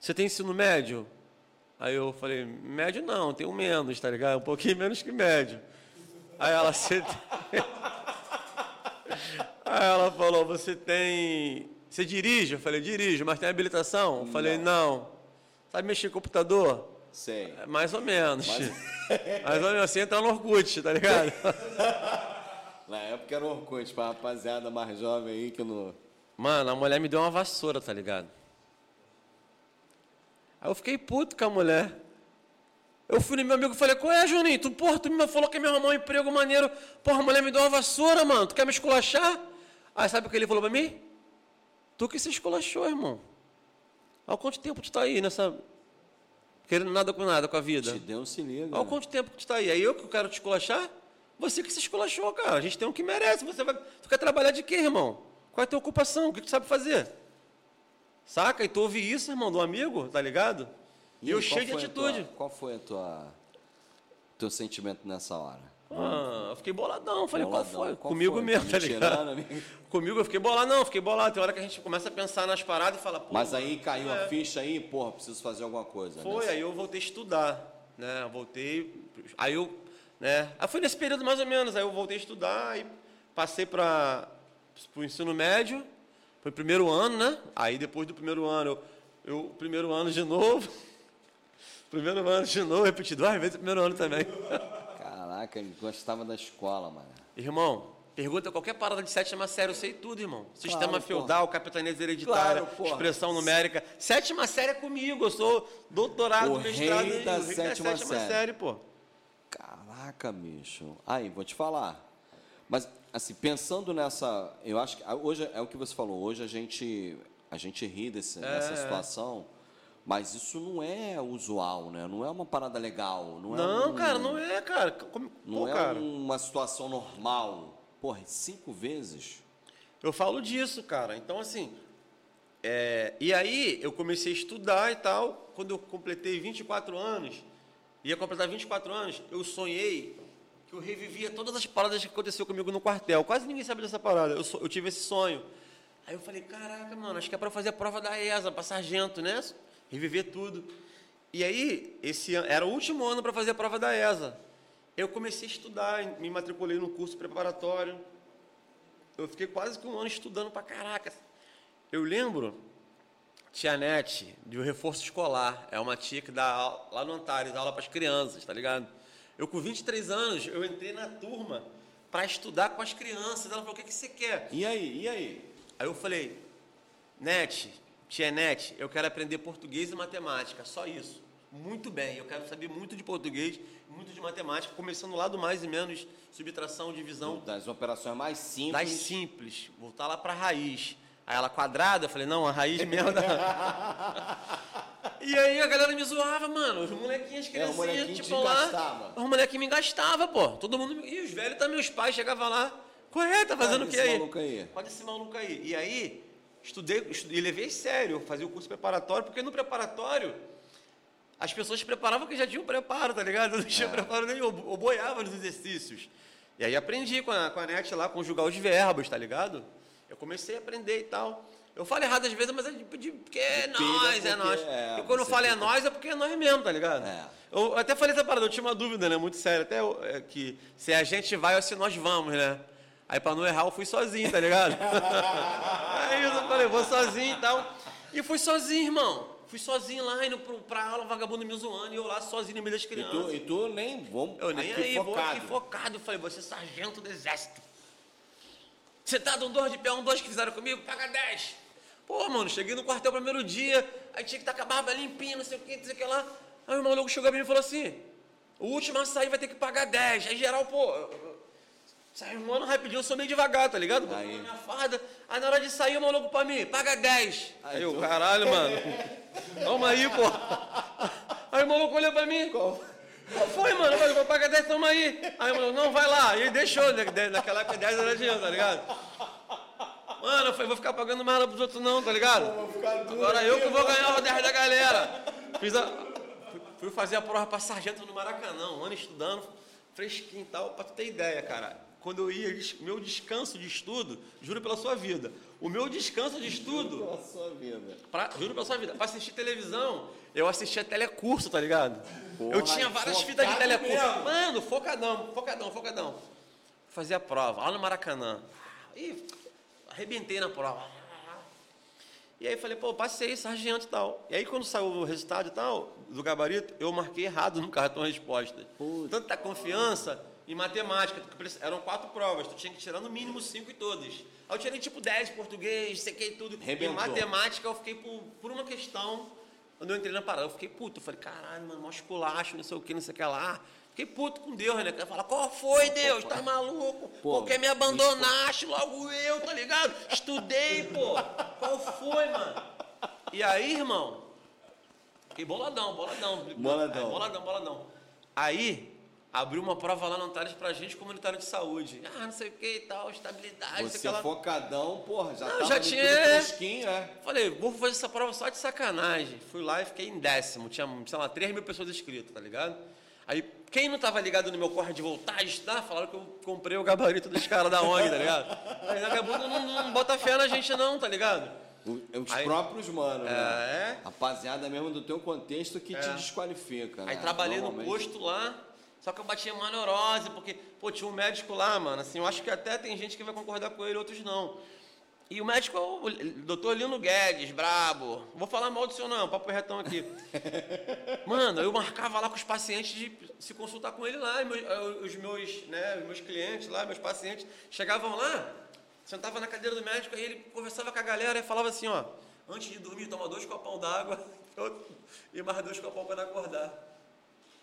Você tem ensino médio? Aí eu falei, médio não, tenho menos, tá ligado? Um pouquinho menos que médio. Aí ela, você. Aí ela falou, você tem. Você dirige? Eu falei, dirijo, mas tem habilitação? Eu falei, não. Sabe mexer em computador? Sei. É, mais ou menos. Mais ou menos assim entra no Orkut, tá ligado? Na época era Orkut, pra rapaziada mais jovem aí que não. Mano, a mulher me deu uma vassoura, tá ligado? Aí eu fiquei puto com a mulher. Eu fui no meu amigo e falei, qual é, Juninho? Tu, porra, tu me falou que ia me arrumar um emprego maneiro. Porra, a mulher me deu uma vassoura, mano. Tu quer me esculachar? Aí sabe o que ele falou pra mim? Tu que se esculachou, irmão. Há quanto tempo tu tá aí nessa. Querendo nada com nada com a vida? Te deu, se liga. Há quanto tempo que tu tá aí? Aí eu que quero te esculachar? Você que se esculachou, cara. A gente tem o que merece. Você vai... Tu quer trabalhar de quê, irmão? Qual é a tua ocupação? O que tu sabe fazer? Saca? E tu ouve isso, irmão, do amigo, tá ligado? E, eu cheio de atitude. Tua, qual foi a tua teu sentimento nessa hora? Ah, eu fiquei boladão. Falei, boladão. qual foi? Qual Comigo foi? mesmo, tá ligado? Comigo eu fiquei bolado. Não, fiquei bolado. Tem hora que a gente começa a pensar nas paradas e fala, pô. Mas aí caiu é. a ficha aí, porra, preciso fazer alguma coisa. Foi, nessa... aí eu voltei a estudar, né? voltei. Aí eu, né? Aí foi nesse período mais ou menos. Aí eu voltei a estudar e passei para o ensino médio. Foi primeiro ano, né? Aí depois do primeiro ano, eu, eu primeiro ano de novo. primeiro ano de novo, repeti duas vezes o primeiro ano também. Caraca, ele gostava da escola, mano. Irmão, pergunta qualquer parada de sétima série, eu sei tudo, irmão. Sistema claro, feudal, porra. capitaneza hereditária, claro, expressão numérica. Sétima série é comigo, eu sou doutorado, o mestrado rei da, sétima, da sétima série. série, pô. Caraca, bicho. Aí, vou te falar. Mas, assim, pensando nessa. Eu acho que hoje é o que você falou, hoje a gente, a gente ri desse, é. dessa situação. Mas isso não é usual, né? Não é uma parada legal. Não, não é um, cara, não é, cara. Como, não pô, é cara. uma situação normal. Porra, cinco vezes? Eu falo disso, cara. Então, assim. É, e aí, eu comecei a estudar e tal. Quando eu completei 24 anos, ia completar 24 anos, eu sonhei que eu revivia todas as paradas que aconteceu comigo no quartel. Quase ninguém sabe dessa parada. Eu, eu tive esse sonho. Aí eu falei, caraca, mano, acho que é para fazer a prova da ESA, para sargento, né? Reviver tudo. E aí, esse ano, era o último ano para fazer a prova da ESA. Eu comecei a estudar, me matriculei no curso preparatório. Eu fiquei quase que um ano estudando para caraca. Eu lembro, tia Nete, de um reforço escolar. É uma tia que dá lá no Antares, aula para as crianças, tá ligado? Eu, com 23 anos, eu entrei na turma para estudar com as crianças. Ela falou: o que, que você quer? E aí? E aí? Aí eu falei: Nete, tia Nete, eu quero aprender português e matemática, só isso. Muito bem, eu quero saber muito de português, muito de matemática, começando lá do mais e menos, subtração, divisão. Das operações mais simples. Das simples, voltar lá para a raiz. Aí ela quadrada, eu falei, não, a raiz mesmo da... E aí a galera me zoava, mano. Os molequinhos, as criancinhas, é, tipo lá. Gastava. Os molequinhos me gastavam, pô. Todo mundo. E os velhos também, os pais chegavam lá. Correto, tá fazendo o que aí? Maluco aí? Pode esse maluco aí. E aí, estudei, e levei sério. Eu fazia o curso preparatório, porque no preparatório as pessoas preparavam que já tinham preparo, tá ligado? Eu não tinha é. preparo nenhum, eu boiava nos exercícios. E aí aprendi com a, com a net lá, conjugar os verbos, tá ligado? Eu comecei a aprender e tal. Eu falo errado às vezes, mas é de, de, porque é nós, é nós. É, e quando eu falo é nós, é porque é nós mesmo, tá ligado? É. Eu até falei essa parada, eu tinha uma dúvida, né? Muito séria, até é, que se a gente vai ou se nós vamos, né? Aí para não errar, eu fui sozinho, tá ligado? Aí eu falei, vou sozinho e tal. E fui sozinho, irmão. Fui sozinho lá, indo pra aula, vagabundo me zoando, e eu lá sozinho no meio das crianças. E tu, e tu nem, vamos Eu nem aí, focado. vou aqui focado. Eu falei, você é sargento do exército. Você tá dando dor de pé, um dois que fizeram comigo, paga 10. Pô, mano, cheguei no quartel primeiro dia, aí tinha que estar com a barba limpinha, não sei o que, não sei o que lá. Aí o maluco chegou a mim e falou assim, o último a sair vai ter que pagar 10. Aí geral, pô, Sai mano rapidinho, eu sou meio devagar, tá ligado? Botando minha farda. Aí na hora de sair, o maluco pra mim, paga 10. Aí, aí eu, caralho, mano. Toma aí, pô. Aí o maluco olhou pra mim. Qual? Qual foi, mano? Eu falei, vou pagar 10, toma aí. Aí o maluco, não, vai lá. E ele deixou, né? naquela época 10 era dinheiro, tá ligado? Mano, eu falei, vou ficar pagando mais lá pros outros não, tá ligado? Agora eu que vou ganhar o 10 da galera. Fiz a... Fui fazer a prova pra sargento no Maracanã, um ano estudando, fresquinho e tal, pra tu ter ideia, cara quando eu ia, meu descanso de estudo, juro pela sua vida, o meu descanso de estudo, Pela sua vida. pra, juro pela sua vida, pra assistir televisão, eu assistia telecurso, tá ligado? eu Porra, tinha várias fitas de telecurso. mesmo. Mano, focadão, focadão, focadão. Fazia a prova, lá no Maracanã. E arrebentei na prova. E aí falei, pô, passei, sargento e tal. E aí quando saiu o resultado e tal, do gabarito, eu marquei errado no cartão resposta. Putz. Tanta confiança em matemática, porque eram quatro provas, tu tinha que tirar no mínimo cinco em todas. Aí eu tirei tipo 10 em português, sequei tudo. Rebentou. Em matemática eu fiquei por, por uma questão, quando eu entrei na parada, eu fiquei puto. Eu falei, caralho, mano, mó esculacho, não sei o que, não sei o que lá. Fiquei puto com Deus, né? Fala, qual foi, Deus? Tá maluco? Pô, Por que me abandonaste? Logo eu, tá ligado? Estudei, pô. Qual foi, mano? E aí, irmão? Fiquei boladão, boladão. Boladão. É, boladão, boladão. Aí, abriu uma prova lá no Antares pra gente, comunitário de saúde. Ah, não sei o que e tal, estabilidade, não Você que lá. focadão, porra, já Não, tava já tinha- fresquinho, é. Falei, vou fazer essa prova só de sacanagem. Fui lá e fiquei em décimo. Tinha, sei lá, 3 mil pessoas inscritas, tá ligado? Aí, quem não tava ligado no meu corre de voltar a estudar, falaram que eu comprei o gabarito dos caras da ONG, tá ligado? Aí, daqui a pouco não, não bota fé na gente não, tá ligado? O- Os Aí- próprios, mano, né? É. Rapaziada mesmo do teu contexto que te desqualifica, né? Aí trabalhei no posto lá, só que eu batia uma neurose, porque, pô, tinha um médico lá, mano, assim, eu acho que até tem gente que vai concordar com ele, outros não. E o médico é o doutor Lino Guedes, brabo. Vou falar mal do senhor não, papo retão aqui. Mano, eu marcava lá com os pacientes de se consultar com ele lá, os meus, né, os meus clientes lá, meus pacientes, chegavam lá, sentava na cadeira do médico, aí ele conversava com a galera e falava assim, ó, antes de dormir, toma dois copão d'água e mais dois copão quando acordar.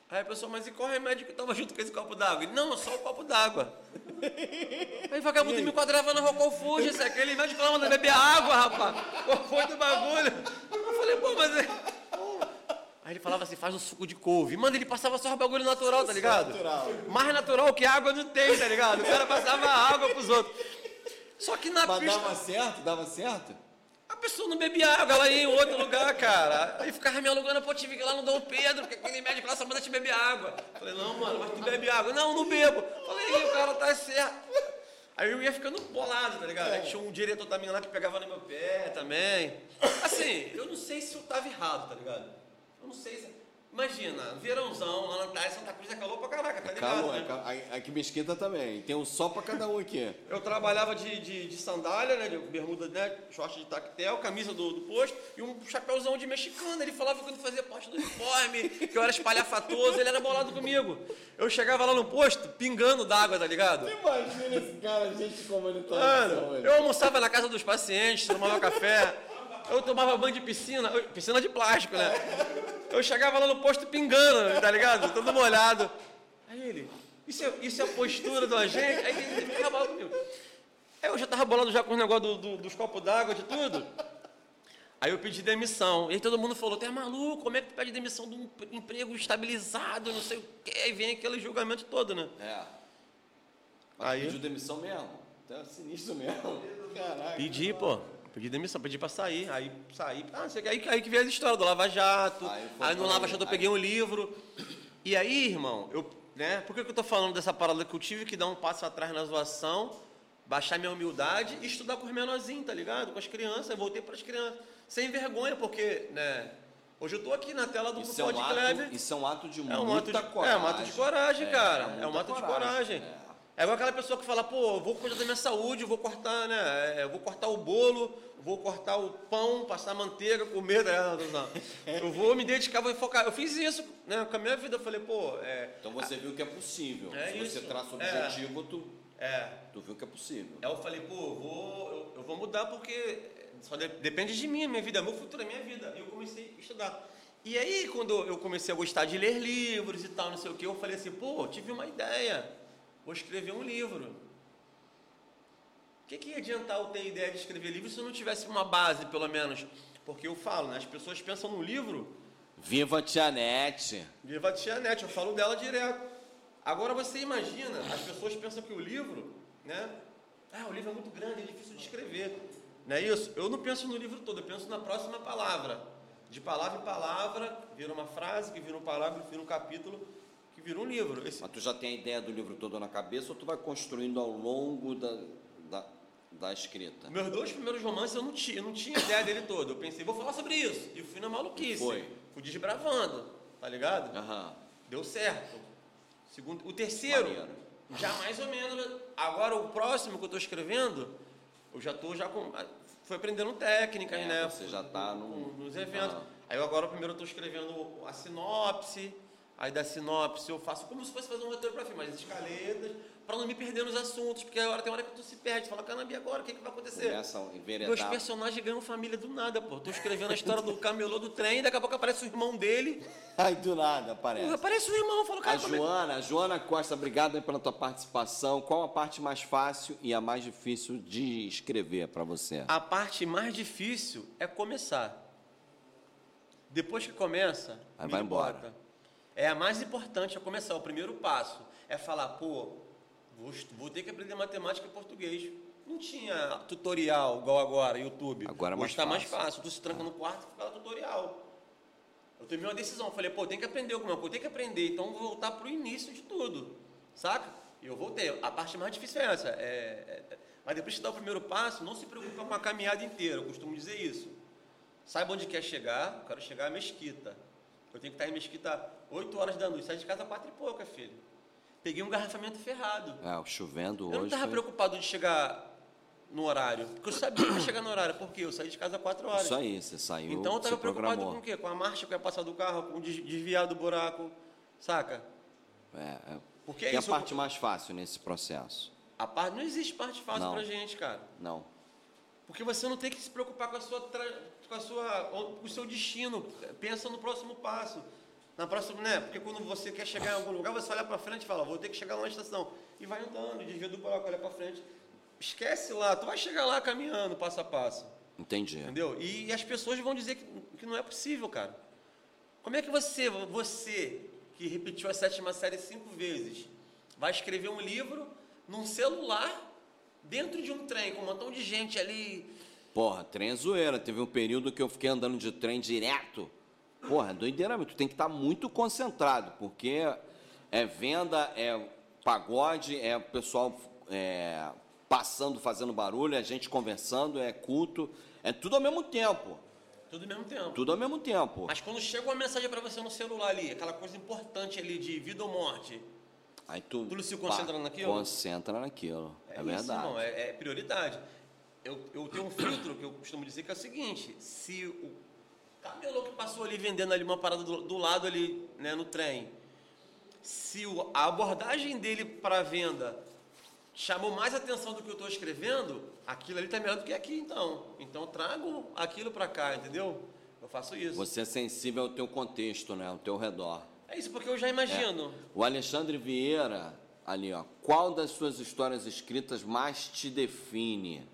Aí a pessoa, mas e qual remédio que tava junto com esse copo d'água? Ele, não, só o copo d'água. Aí vagabundo me enquadrava na Rocol Fuji, esse aquele médico lá manda beber água, rapaz. Qual foi do bagulho? Eu falei, pô, mas é... Aí ele falava assim, faz um suco de couve. Mano, ele passava só bagulho natural, tá ligado? natural. Mais natural que água não tem, tá ligado? O cara passava água pros outros. Só que na Mas pista... dava certo? Dava certo? Pessoa não bebia água, ia em outro lugar, cara. Aí ficava me alugando, pô, tive que ir lá no Dom Pedro, porque aquele médico lá só manda te beber água. Falei, não, mano, mas tu bebe água. Não, não bebo. Falei, o cara tá certo. Aí eu ia ficando bolado, tá ligado? Aí tinha um diretor também lá que pegava no meu pé também. Assim, eu não sei se eu tava errado, tá ligado? Eu não sei se... Imagina, verãozão, lá na praia, Santa Cruz é calor pra caraca, tá ligado? Calor, né? é aqui Mesquita também. Tem um só pra cada um aqui. Eu trabalhava de, de, de sandália, né, de bermuda, né, short de tactel, camisa do, do posto e um chapéuzão de mexicano. Ele falava que eu não fazia parte do uniforme, que eu era espalhafatoso, ele era bolado comigo. Eu chegava lá no posto, pingando d'água, tá ligado? Imagina esse cara, gente comunitária. Mano, eu almoçava na casa dos pacientes, tomava café, eu tomava banho de piscina, piscina de plástico, né? Eu chegava lá no posto pingando, tá ligado? Todo molhado. Aí ele, isso é, isso é a postura do agente? Aí ele ficava comigo. Aí eu já tava bolado já com os negócios do- do- dos copos d'água, de tudo. Aí eu pedi demissão. E aí todo mundo falou, tu é maluco, como é que tu pede demissão de um emprego estabilizado, não sei o quê. Aí vem aquele julgamento todo, né? É. Mas Aí- pediu demissão mesmo. Tá sinistro mesmo. Caraca. Pedi, pô. Pedi demissão, pedi pra sair. Aí saí. Ah, sei aí, aí que veio a história do Lava Jato. Aí Aí, no Lava Jato eu peguei um livro. E aí, irmão, eu, né? Por que, que eu tô falando dessa parada que eu tive que dar um passo atrás na zoação, baixar minha humildade e estudar com os menorzinhos, tá ligado? Com as crianças. Eu voltei pras crianças. Sem vergonha, porque, né? Hoje eu tô aqui na tela do Isso é, um Pod Kleber. isso é um ato de É um muita ato de, coragem. é um ato de coragem, cara. É, um muita ato de coragem. É. É igual aquela pessoa que fala, pô, vou cuidar da minha saúde, vou cortar, né? é, Eu vou cortar o bolo, vou cortar o pão, passar manteiga, comer, né? Eu vou me dedicar, vou focar. Eu fiz isso, né? Com a minha vida, eu falei, pô, é. Então você viu que é possível. É Se você isso. traça o É. objetivo, tu, É. tu viu que é possível. Aí eu falei, pô, eu vou, eu, eu vou mudar porque só de- depende de mim, minha vida, meu futuro é minha vida. E eu comecei a estudar. E aí, quando eu comecei a gostar de ler livros e tal, não sei o que, eu falei assim, pô, tive uma ideia, vou escrever um livro. O que, que ia adiantar eu ter ideia de escrever livro se eu não tivesse uma base, pelo menos? Porque eu falo, né? As pessoas pensam no livro, Viva a Tia Nete. Viva a Tia Net, eu falo dela direto. Agora você imagina, as pessoas pensam que o livro, né? Ah, o livro é muito grande, é difícil de escrever. Não é isso? Eu não penso no livro todo, eu penso na próxima palavra. De palavra em palavra, vira uma frase, que vira um parágrafo, vira um capítulo, um livro. Esse, Mas tu já tem a ideia do livro todo na cabeça ou tu vai construindo ao longo da, da, da escrita? meus dois primeiros romances eu não tinha, eu não tinha ideia dele todo. Eu pensei, vou falar sobre isso. E fui na maluquice. Foi. Fui desbravando, tá ligado? Aham. Deu certo. Segundo, o terceiro, Maneiro. já mais ou menos. Agora o próximo que eu estou escrevendo, eu já estou já com. Fui aprendendo técnicas, É, né? você já tá num- nos eventos. Ah. Aí agora primeiro eu estou escrevendo a sinopse. Aí da sinopse eu faço como se fosse fazer um roteiro para filme, as escaletas, para não me perder nos assuntos, porque a hora tem hora que tu se perde, fala, caramba, e agora? O que, que vai acontecer? Começam a Meus enveredar. personagens ganham família do nada, pô. Tô escrevendo a história do camelô do trem, daqui a pouco aparece o irmão dele. Ai, do nada aparece. Aparece o irmão, eu falo, cara, A é- Joana, a Joana Costa, obrigado aí pela tua participação. Qual a parte mais fácil e a mais difícil de escrever para você? A parte mais difícil é começar. Depois que começa, Aí me vai embora. bota. É a mais importante, é começar. O primeiro passo é falar, pô, vou, vou ter que aprender matemática e português. Não tinha tutorial igual agora, YouTube. Agora é mais Hoje tá mais fácil. fácil. Tu se tranca no quarto e fica lá tutorial. Eu tomei uma decisão, falei, pô, tem que aprender alguma coisa, tem que aprender, então vou voltar pro início de tudo, saca? E eu voltei. A parte mais difícil é essa. é- é- mas depois que dá o primeiro passo, não se preocupa com a caminhada inteira, eu costumo dizer isso. Saiba onde quer chegar, eu quero chegar à mesquita. Eu tenho que estar em mesquita 8 horas da noite, saí de casa às 4 e pouca, filho. Peguei um garrafamento ferrado. É, chovendo Eu não hoje. estava foi- preocupado de chegar no horário, porque eu sabia que ia chegar no horário, porque eu saí de casa às 4 horas. Isso aí, você saiu. Então eu estava preocupado programou. com o quê? Com a marcha que ia passar do carro, com desviar do buraco, saca? É, é. Porque é e isso, a parte mais fácil nesse processo? A parte, não existe parte fácil Não. pra gente, cara. Não. Porque você não tem que se preocupar com a sua, tra- com a sua, com o seu destino. Pensa no próximo passo. Na próxima, né? Porque quando você quer chegar em algum lugar, você olha para frente e fala, vou ter que chegar lá na estação. E vai andando, desvia do buraco, olha para frente. Esquece lá, tu vai chegar lá caminhando, passo a passo. Entendi. Entendeu? E, as pessoas vão dizer que, que não é possível, cara. Como é que você, você, que repetiu a sétima série cinco vezes, vai escrever um livro num celular, dentro de um trem, com um montão de gente ali. Porra, trem é zoeira. Teve um período que eu fiquei andando de trem direto. Porra, é doideira, tu tem que estar muito concentrado, porque é venda, é pagode, é o pessoal é, passando, fazendo barulho, é gente conversando, é culto, é tudo ao mesmo tempo. Tudo ao mesmo tempo. Tudo ao mesmo tempo. Mas quando chega uma mensagem para você no celular ali, aquela coisa importante ali de vida ou morte, Aí tu, Tu não se concentra pá, naquilo? Concentra naquilo. É, isso, verdade. irmão, é, é prioridade. Eu, eu tenho um filtro que eu costumo dizer que é o seguinte: se o camelô que passou ali vendendo ali uma parada do, do lado ali, né, no trem, se o- a abordagem dele para venda chamou mais atenção do que eu estou escrevendo, aquilo ali está melhor do que aqui, então. Então eu trago aquilo para cá, entendeu? Eu faço isso. Você é sensível ao teu contexto, né? Ao teu redor. É isso porque eu já imagino. O Alexandre Vieira, ali, ó. Qual das suas histórias escritas mais te define?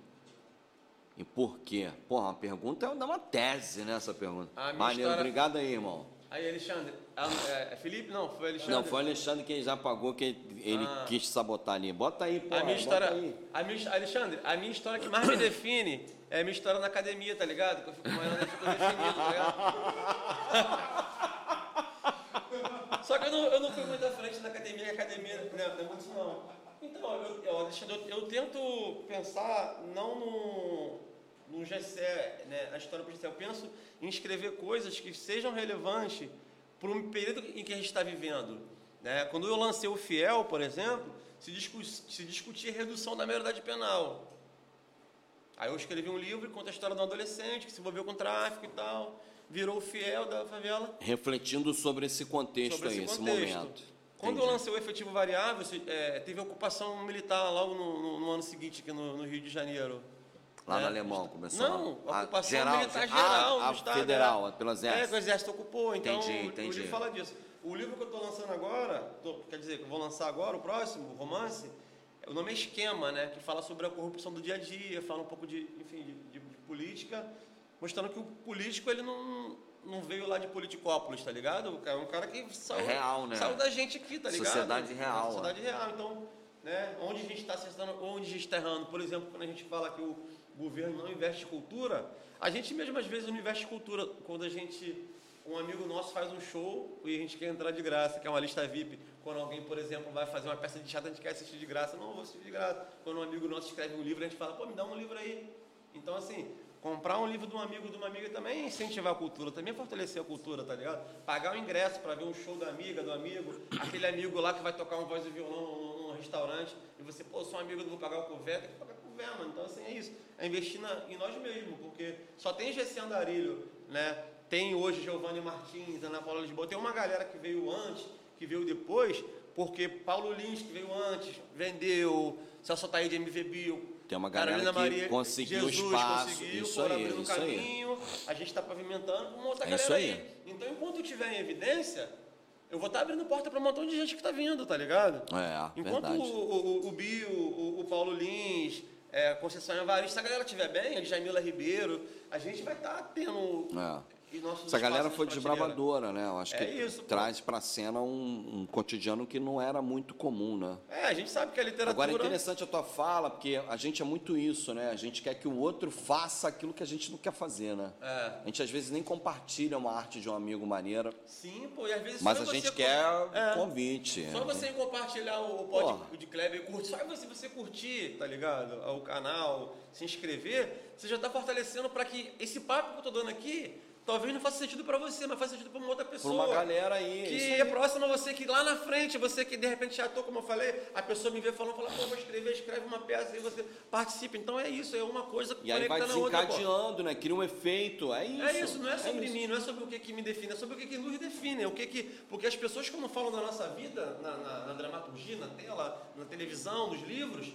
E por quê? Porra, uma pergunta é uma tese nessa pergunta. A minha Maneiro, história- obrigado aí, irmão. Aí, Alexandre. É, é Felipe? Não, foi Alexandre. Não, foi Alexandre que já pagou, que ele Ah. quis sabotar ali. Bota aí, pô. A minha história, a minha, Alexandre, a minha história que mais me define é a minha história na academia, tá ligado? Que eu fico malhando e fico definido, tá ligado? Só que eu não, eu não fui muito à frente na academia, academia né, não é muito não. Então, eu, eu, Alexandre, eu, eu tento pensar não no, no GCE, né, na história do GCE, eu penso em escrever coisas que sejam relevantes para um período em que a gente está vivendo. Né? Quando eu lancei o Fiel, por exemplo, se, discu se discutia a redução da maioridade penal. Aí eu escrevi um livro que conta a história de um adolescente que se envolveu com tráfico e tal, virou o Fiel da favela Refletindo sobre esse contexto sobre aí, esse esse contexto. momento. Quando Entendi. eu lancei o efetivo variável, é, teve ocupação militar logo no, no- no ano seguinte aqui no, no Rio de Janeiro. Lá no É. Alemão começou. Não, a ocupação geral, militar geral a no estado. federal, é. pelo É, que exército. o exército ocupou, então Entendi, o- o entendi. livro fala disso. O livro que eu estou lançando agora, tô- quer dizer, que eu vou lançar agora, o próximo, o romance, o nome é Esquema, né? Que fala sobre a corrupção do dia a dia, fala um pouco de, enfim, de- de política, mostrando que o político ele não, não veio lá de Politicópolis, tá ligado? É um cara que saiu, É real, né? saiu da gente aqui, tá ligado? Sociedade real, É, sociedade real. Então, né? Onde a gente está acertando, onde a gente está errando. Por exemplo, quando a gente fala que o governo não investe em cultura, a gente mesmo às vezes não investe em cultura quando a gente um amigo nosso faz um show e a gente quer entrar de graça, que é uma lista VIP. Quando alguém, por exemplo, vai fazer uma peça de teatro, a gente quer assistir de graça. Não, vou assistir de graça. Quando um amigo nosso escreve um livro, a gente fala, pô, me dá um livro aí. Então, assim, comprar um livro de um amigo de uma amiga também é incentivar a cultura, também é fortalecer a cultura, tá ligado? Pagar o ingresso para ver um show da amiga, do amigo, aquele amigo lá que vai tocar um voz e violão num, restaurante, e você, pô, sou um amigo, não vou pagar o couvert, tem que pagar o couvert, mano. Então, assim, é isso. É investir na, em nós mesmos, porque só tem GC Andarilho, né? Tem hoje Giovanni Martins, Ana Paula Lisboa, tem uma galera que veio antes, que veio depois, porque Paulo Lins, que veio antes, vendeu, Celso Taí de MV Bill, tem uma galera Carolina que Maria, conseguiu Jesus espaço. conseguiu, isso aí, isso caminho, aí. a gente está pavimentando uma outra É galera aí. aí. Então, enquanto eu estiver em evidência, eu vou estar abrindo porta para um montão de gente que está vindo, tá ligado? É, Enquanto verdade. o, o, o Bill, o, o Paulo Lins, é, Conceição Evarista, se a galera estiver bem, a Jamila Ribeiro, a gente vai estar tendo É. e nossos Essa galera foi de prateleira. desbravadora, né? Eu acho É que isso, traz pra cena um, um cotidiano que não era muito comum, né? É, a gente sabe que a literatura... Agora é interessante a tua fala, porque a gente é muito isso, né? A gente quer que o outro faça aquilo que a gente não quer fazer, né? É. A gente às vezes nem compartilha uma arte de um amigo maneira, Sim, pô, e às vezes mas a gente quer É. convite. Só você compartilhar o, o Porra. pod de Kleber e curtir, só você, você curtir, tá ligado? O canal, se inscrever, você já tá fortalecendo para que esse papo que eu tô dando aqui, talvez não faça sentido para você, mas faça sentido para uma outra pessoa. uma galera aí. que é aí. próxima a você, que lá na frente, você que de repente já tô, como eu falei, a pessoa me vê falando, fala, pô, vou escrever, escreve uma peça e você participa. Então é isso, é uma coisa E aí vai a outra. desencadeando, né? Cria um efeito. É isso. É isso, não é sobre isso. mim, não é sobre o que, que me define, é sobre o que, que nos define. O que que, porque as pessoas, quando falam da nossa vida, na, na, na dramaturgia, na tela, na televisão, nos livros,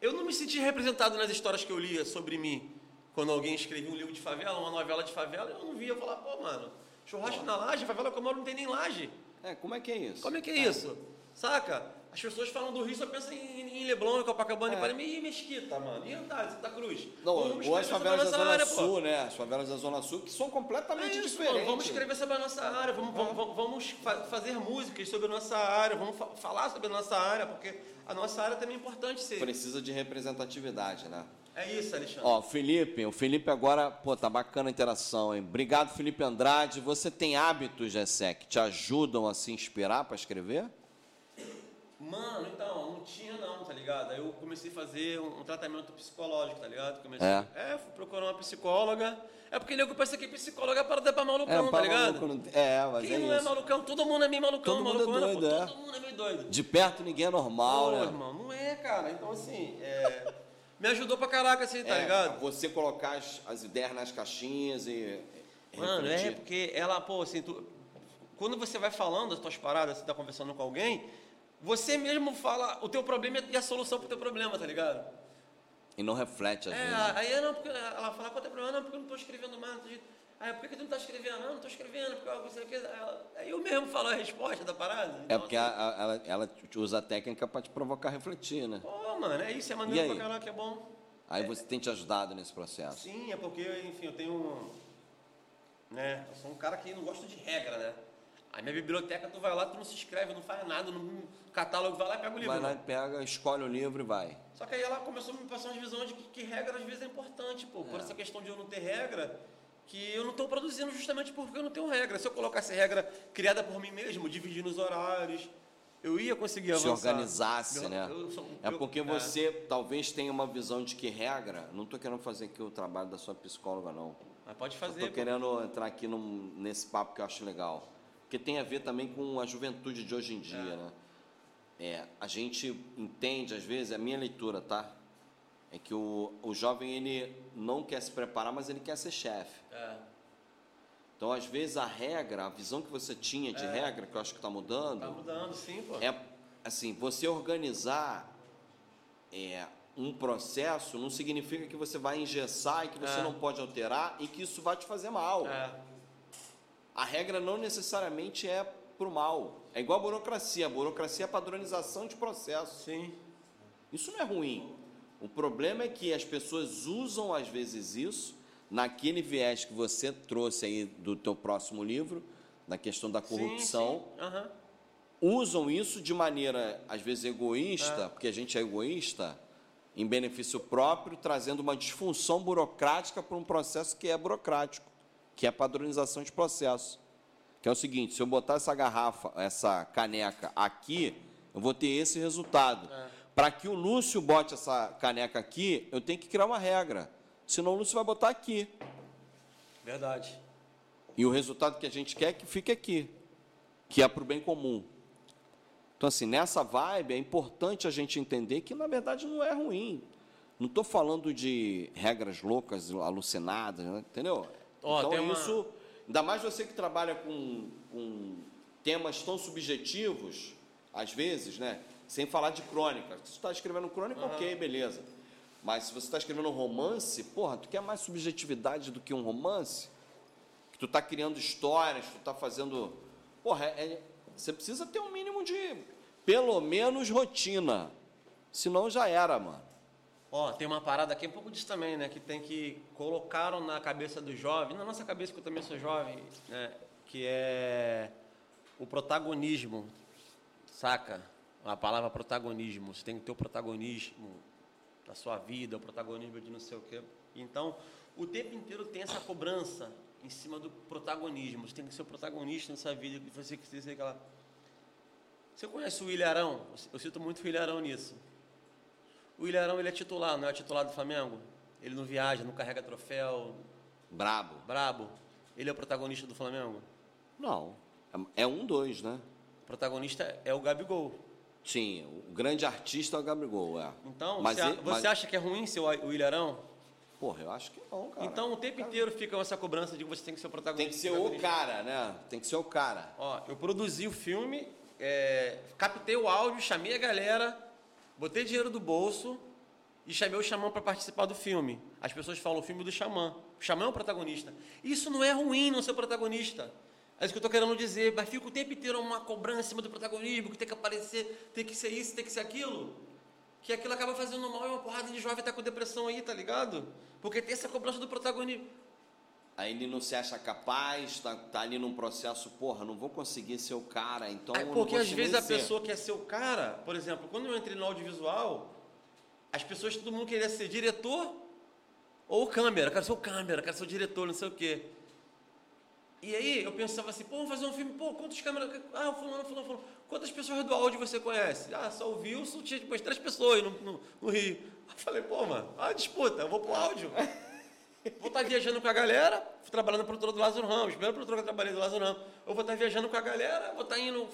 eu não me senti representado nas histórias que eu lia sobre mim. Quando alguém escrevia um livro de favela, uma novela de favela, eu não via. Eu falava, pô, mano, churrasco na laje, favela que eu moro não tem nem laje. É, como é que é isso? Como é que é isso? Saca? As pessoas falam do Rio, só pensam em, em Leblon, em Copacabana, É. e Ipanema, e Mesquita, mano. E Andares, Santa Cruz. Não, ou as favelas da Zona área, pô. Sul, né? As favelas da Zona Sul, que são completamente É isso, diferentes. mano. Vamos escrever sobre a nossa área, vamos, vamos, vamos- vamos fa- fazer músicas sobre a nossa área, vamos fa- falar sobre a nossa área, porque a nossa área também é importante ser. Precisa de representatividade, né? É isso, Alexandre. Ó, Felipe, o Felipe agora, pô, tá bacana a interação, hein? Obrigado, Felipe Andrade. Você tem hábitos, Gessé, que te ajudam a se inspirar para escrever? Mano, então, não tinha não, tá ligado? Aí eu comecei a fazer um, um tratamento psicológico, tá ligado? Comecei, É? é, fui procurar uma psicóloga. É porque nego pensa que psicóloga é para dar pra malucão, tá pra ligado? maluco É, mas Quem é não é isso. malucão? Todo mundo é meio malucão, Todo mundo é malucona, pô. doido, é. Todo mundo é meio doido. De perto ninguém é normal, Pô, né? irmão, não é, cara. Então, assim, é, me ajudou pra caraca, assim, tá É, ligado? Você colocar as, as ideias nas caixinhas e. Mano, é refletir. porque ela, pô, assim, tu- quando você vai falando as tuas paradas, você tá conversando com alguém, você mesmo fala o teu problema e a solução pro teu problema, tá ligado? E não reflete às É, vezes. aí é, não, porque ela fala, qual é o teu problema? Não, porque eu não tô escrevendo mais. não tô Aí, por que que tu não tá escrevendo? Não, não tô escrevendo, porque eu, você, ela, aí eu mesmo falo a resposta da parada. É Então, porque assim, a- a- ela, ela te usa a técnica para te provocar a refletir, né? Pô, mano, é isso, é E maneiro pra caralho que é bom. Aí você tem te ajudado nesse processo. Sim, é porque, enfim, eu tenho. um- Né? Eu sou um cara que não gosta de regra, né? A minha biblioteca, tu vai lá, tu não se inscreve, não faz nada, no catálogo, vai lá e pega o livro. Vai lá e mano. pega, escolhe o livro e vai. Só que aí ela começou a me passar uma visão de que, que regra às vezes é importante, pô. Por É. essa questão de eu não ter regra, que eu não estou produzindo justamente porque eu não tenho regra. Se eu colocasse regra criada por mim mesmo, dividindo os horários, eu ia conseguir Se avançar. organizasse, Eu- né? eu É porque você talvez tenha uma visão de que regra. Não estou querendo fazer aqui o trabalho da sua psicóloga, não. Mas pode fazer. Estou querendo entrar aqui num- nesse papo que eu acho legal. Porque tem a ver também com a juventude de hoje em dia, É. né? É, a gente entende, às vezes, é a minha leitura, tá? É que o, o jovem, ele não quer se preparar, mas ele quer ser chefe. É. Então, às vezes, a regra, a visão que você tinha de regra, que eu acho que está mudando, Tá mudando, sim, pô. é assim, você organizar é, um processo não significa que você vai engessar e que você É. não pode alterar e que isso vai te fazer mal. É. A regra não necessariamente é pro mal. É igual a burocracia. A burocracia é padronização de processos. Sim. Isso não é ruim. O problema é que as pessoas usam às vezes isso naquele viés que você trouxe aí do teu próximo livro, na questão da corrupção, Sim, sim. Aham. usam isso de maneira às vezes egoísta, É. porque a gente é egoísta, em benefício próprio, trazendo uma disfunção burocrática para um processo que é burocrático. que é padronização de processo. Que é o seguinte, se eu botar essa garrafa, essa caneca aqui, eu vou ter esse resultado. É. Para que o Lúcio bote essa caneca aqui, eu tenho que criar uma regra. Senão o Lúcio vai botar aqui. Verdade. E o resultado que a gente quer é que fique aqui, que é para o bem comum. Então, assim, nessa vibe, é importante a gente entender que, na verdade, não é ruim. Não estou falando de regras loucas, alucinadas, né? entendeu? Oh, então, isso, uma... ainda mais você que trabalha com, com temas tão subjetivos, às vezes, né? Sem falar de crônica. Se você está escrevendo crônica, uhum. ok, beleza. Mas se você está escrevendo um romance, porra, tu quer mais subjetividade do que um romance? Que tu está criando histórias, tu está fazendo. Porra, é, é, você precisa ter um mínimo de, pelo menos, rotina. Senão já era, mano. Ó, tem uma parada aqui, um pouco disso também, né? Que tem que colocaram na cabeça do jovem, na nossa cabeça, que eu também sou jovem, né? Que é o protagonismo, saca? A palavra protagonismo. Você tem que ter o protagonismo da sua vida, o protagonismo de não sei o quê. Então, o tempo inteiro tem essa cobrança em cima do protagonismo. Você tem que ser o protagonista nessa vida. Você que ser aquela. Você conhece o Ilharão? Eu cito muito o Ilharão nisso. O Ilharão ele é titular, não é titular do Flamengo? Ele não viaja, não carrega troféu. Brabo. Brabo. Ele é o protagonista do Flamengo? Não. É um dois, né? O protagonista é o Gabigol. Sim, o grande artista é o Gabigol, é. Então, mas você, ele, você mas... acha que é ruim ser o Ilharão? Porra, eu acho que não, cara. Então, o tempo inteiro fica essa cobrança de que você tem que ser o protagonista. Tem que ser o cara, né? Tem que ser o cara. Ó, eu produzi o filme, é, captei o áudio, chamei a galera, botei dinheiro do bolso e chamei o Xamã para participar do filme. As pessoas falam o filme do Xamã. O Xamã é o protagonista. Isso não é ruim não ser protagonista. É isso que eu estou querendo dizer. Mas fica o tempo inteiro uma cobrança em cima do protagonismo, que tem que aparecer, tem que ser isso, tem que ser aquilo. Que aquilo acaba fazendo mal e uma porrada de jovem está com depressão aí, tá ligado? Porque tem essa cobrança do protagonismo. Aí ele não se acha capaz, está tá ali num processo, porra, não vou conseguir ser o cara, então. É porque às vezes a pessoa quer ser o cara, por exemplo, quando eu entrei no audiovisual, as pessoas, todo mundo queria ser diretor ou câmera, quero ser o câmera, quero ser o diretor, não sei o quê. E aí eu pensava assim, pô, vamos fazer um filme, pô, quantas câmeras. Ah, fulano, fulano, fulano. Quantas pessoas do áudio você conhece? Ah, só o Wilson, tinha tipo três pessoas no, no, no Rio. Eu falei, pô, mano, ah, disputa, eu vou pro áudio. Vou estar viajando com a galera, trabalhando para o produtor do Lázaro Ramos, primeiro produtor que eu trabalhei do Lázaro Ramos. Eu vou estar viajando com a galera, vou estar indo.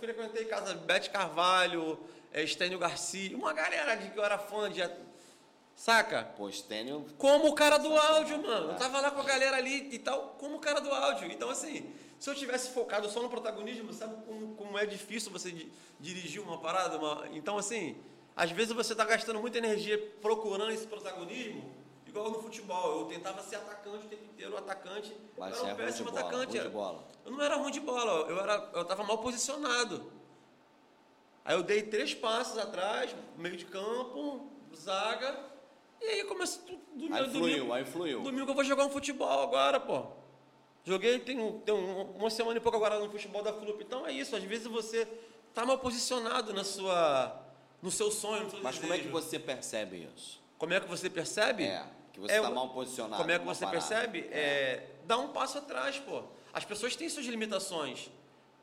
Frequentei casa Bete Carvalho, é, Estênio Garcia, uma galera de que eu era fã de Saca? Pô, Stênio... Como o cara do áudio, mano. Eu tava lá com a galera ali e tal, como o cara do áudio. Então, assim, se eu tivesse focado só no protagonismo, sabe como, como é difícil você dirigir uma parada? Uma... Então, assim, às vezes você tá gastando muita energia procurando esse protagonismo, igual no futebol. Eu tentava ser atacante o tempo inteiro, atacante. Mas eu era um é péssimo bola, atacante. Era. Eu não era ruim de bola, eu, era, eu tava mal posicionado. Aí eu dei três passos atrás, meio de campo, zaga e aí começa domingo, aí fluiu, domingo, aí fluiu. Domingo eu vou jogar um futebol agora, pô. Joguei tem, tem uma semana e pouco agora no futebol da Flup. Então é isso, às vezes você tá mal posicionado na sua, no seu sonho, no seu Mas desejo. como é que você percebe isso? Como é que você percebe? É, que você está é, mal posicionado. Como é que você parada. percebe? É. é, dá um passo atrás, pô. As pessoas têm suas limitações.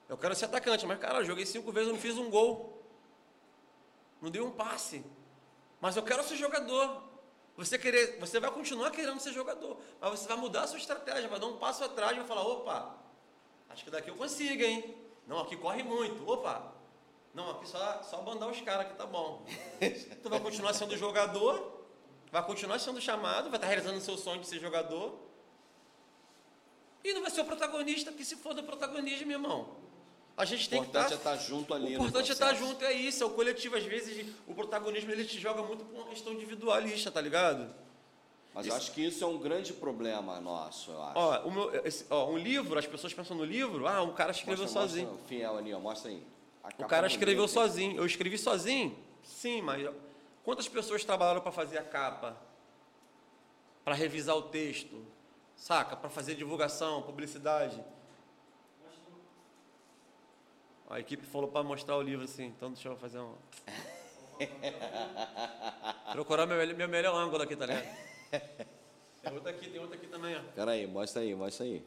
Eu quero ser atacante, mas, cara, eu joguei cinco vezes e não fiz um gol. Não dei um passe. Mas eu quero ser jogador. Você, querer, você vai continuar querendo ser jogador, mas você vai mudar a sua estratégia, vai dar um passo atrás e vai falar, opa, acho que daqui eu consigo, hein? Não, aqui corre muito, opa. Não, aqui só, só bandar os caras que tá bom. tu vai continuar sendo jogador, vai continuar sendo chamado, vai estar realizando o seu sonho de ser jogador. E não vai ser o protagonista, que se for do protagonismo, meu irmão. A gente tem que estar. O importante tá, é estar junto ali. O importante é estar junto, é isso. É o coletivo, às vezes, o protagonismo ele te joga muito por uma questão individualista, tá ligado? Mas isso. eu acho que isso é um grande problema nosso, eu acho. Ó, meu, esse, ó, um livro, as pessoas pensam no livro, ah, um cara escreveu mostra, sozinho. Mostra, fiel ali, ó, mostra aí. O cara escreveu sozinho. Eu escrevi sozinho? Sim, mas quantas pessoas trabalharam para fazer a capa? Para revisar o texto? Saca? Para fazer divulgação, publicidade? A equipe falou para mostrar o livro assim, então deixa eu fazer um. Procurar meu, meu melhor ângulo aqui, tá ligado? Tem outra aqui, tem outra aqui também, ó. Pera aí, mostra aí, mostra aí.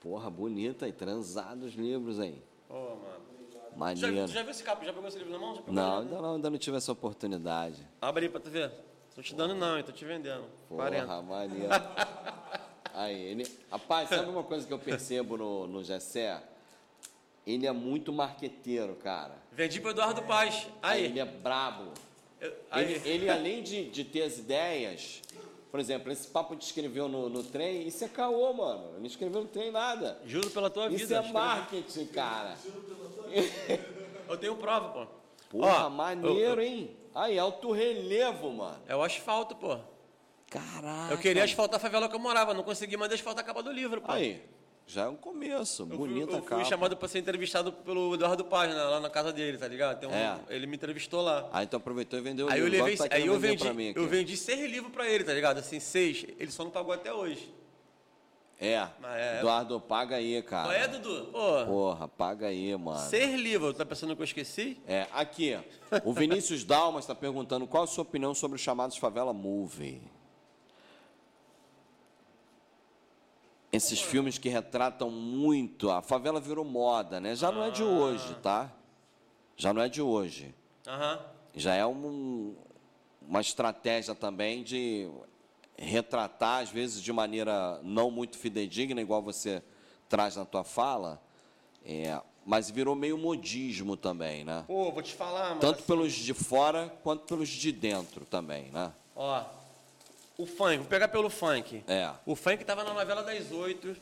Porra, bonita aí, transados livros aí. Ô, mano. Já, Maneiro. tu já viu esse capa? Já pegou esse livro na mão? Já Não, ainda não, ainda não tive essa oportunidade. Abre aí pra tu ver. Tô te dando não, hein? Tô te vendendo. Porra, 40. maneiro. Aí, ele... Rapaz, sabe uma coisa que eu percebo no, no Gessé? Ele é muito marqueteiro, cara. Vendi pro Eduardo Paz. Aí. Ele é brabo. Eu- aí. Ele, ele, além de, de ter as ideias, por exemplo, esse papo que escreveu no, no trem, isso é caô, mano. Ele não escreveu no trem nada. Juro pela tua Isso vida. é escreve- marketing, cara. Eu tenho prova, pô. Porra, Ó, maneiro, hein? Aí, alto relevo, mano. É o asfalto, pô. Caraca. Eu queria asfaltar a favela que eu morava, não consegui mais asfaltar a capa do livro, pô. Aí, já é um começo. Eu fui, Bonita eu capa. fui chamado para ser entrevistado pelo Eduardo Paz, né, lá na casa dele, tá ligado? Um- É. Ele me entrevistou lá. Aí tu aproveitou e vendeu o Aí eu livro. levei, Quanto tá aí eu vendi, mim aqui? eu vendi seis livros pra ele, tá ligado? Assim, seis. Ele só não pagou até hoje. É. Mas é- Eduardo, paga aí, cara. Qual é, Dudu? Pô, Porra, paga aí, mano. seis livros. Tá pensando que eu esqueci? É, aqui, o Vinícius Dalmas está perguntando qual a sua opinião sobre os chamados Favela Movie. Esses filmes que retratam muito. A favela virou moda, né? Já não é de hoje, tá? Já não é de hoje. Aham. Já é um- uma estratégia também de retratar, às vezes de maneira não muito fidedigna, igual você traz na tua fala, é, mas virou meio modismo também, né? Pô, vou te falar, mano. Tanto pelos de fora quanto pelos de dentro também, né? Ó, o funk, vou pegar pelo funk. É. O funk tava na novela das oito.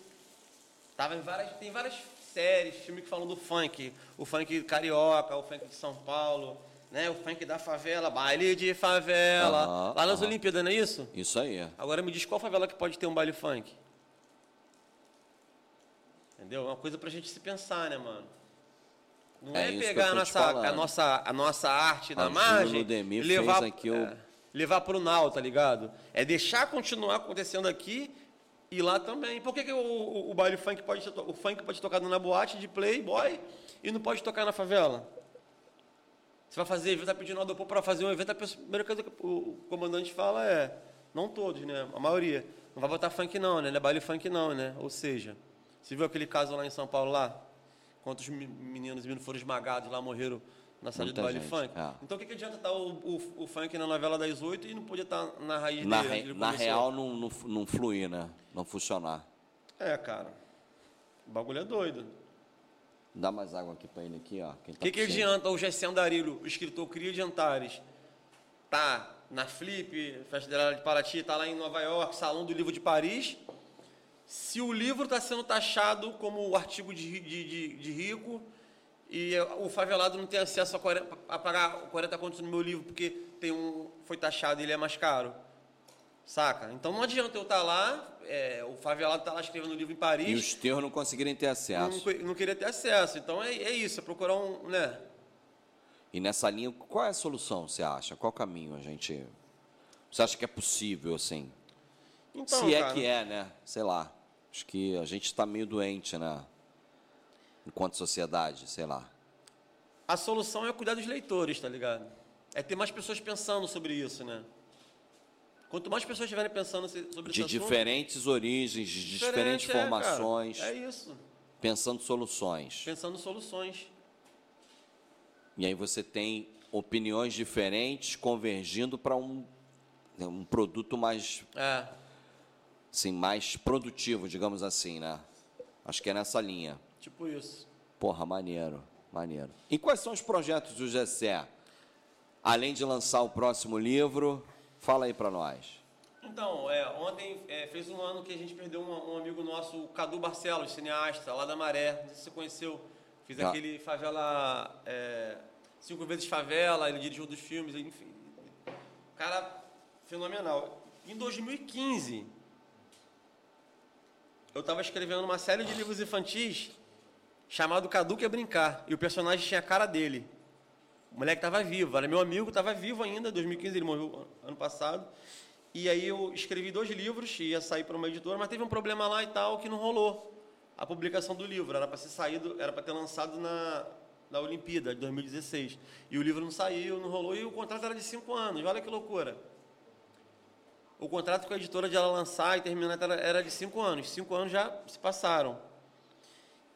Tava em várias. Tem várias séries, filmes que falam do funk. O funk carioca, o funk de São Paulo, né? O funk da favela, baile de favela. Aham, lá nas aham. Olimpíadas, não é isso? Isso aí. Agora me diz qual favela que pode ter um baile funk? Entendeu? É uma coisa pra gente se pensar, né, mano? Não É é, isso que pegar a tô te nossa, falando. a, nossa, a nossa arte da A margem e fez levar, aqui o- é, levar pro nau, tá ligado? É deixar continuar acontecendo aqui e lá também. Por que, que o, o, o baile funk pode o funk pode tocar na boate de playboy e não pode tocar na favela? Você vai fazer evento, tá pedindo uma dopô para fazer um evento, a primeira coisa que o o comandante fala é, não todos, né? A maioria. Não vai botar funk não, né? Não é baile funk não, né? Ou seja, você viu aquele caso lá em São Paulo lá? Quantos me- meninos e meninos foram esmagados lá, morreram na saída do baile gente, funk? é. Então o que, que adianta estar o, o, o funk na novela das oito e não podia estar na raiz Na, dele? re- na real, não, não, não fluir, né? Não funcionar. É, cara. O bagulho é doido. Dá mais água aqui pra ele aqui, ó. Quem O tá que, que adianta o Gessé Andarilho, o escritor Cria de Antares, tá na Flip, Festa de Paraty, tá lá em Nova York, Salão do Livro de Paris, se o livro está sendo taxado como o artigo de, de, de, de rico e o favelado não tem acesso a, 40, a pagar 40 contos no meu livro porque tem um, foi taxado e ele é mais caro. Saca? Então não adianta eu estar lá, é, o favelado está lá escrevendo um livro em Paris. E os teus não conseguirem ter não, acesso. que- não queria ter acesso. Então é, é isso, é procurar um. Né? E nessa linha, qual é a solução, você acha? Qual caminho a gente. Você acha que é possível, assim? Então, Se é cara, que é, né? Sei lá. Acho que a gente está meio doente, né? Enquanto sociedade, sei lá. A solução é cuidar dos leitores, tá ligado? É ter mais pessoas pensando sobre isso, né? Quanto mais pessoas estiverem pensando sobre De esse assunto, diferentes origens, de diferentes diferente, é, cara. formações, É, isso. pensando soluções. Pensando soluções. E aí você tem opiniões diferentes convergindo para um, um produto mais, É. assim, mais produtivo, digamos assim, né? Acho que é nessa linha. Tipo isso. Porra, maneiro, maneiro. E quais são os projetos do Gessé? Além de lançar o próximo livro, fala aí para nós. Então, é, ontem é, fez um ano que a gente perdeu um, um amigo nosso, o Cadu Barcelos, cineasta, lá da Maré. Não sei se você conheceu. Fiz Já. aquele favela. é, cinco vezes favela, ele dirigiu dos filmes, enfim. Cara, fenomenal. Em 2015, eu estava escrevendo uma série de livros infantis chamado Cadu Quer Brincar. E o personagem tinha a cara dele. O moleque estava vivo, era meu amigo, estava vivo ainda, 2015, ele morreu ano passado. E aí eu escrevi dois livros, ia sair para uma editora, mas teve um problema lá e tal que não rolou. A publicação do livro era para ser saído, era para ter lançado na, na Olimpíada de 2016. E o livro não saiu, não rolou, e o contrato era de cinco anos. Olha que loucura. o contrato com a editora de ela lançar e terminar era, era de cinco anos. Cinco anos já se passaram.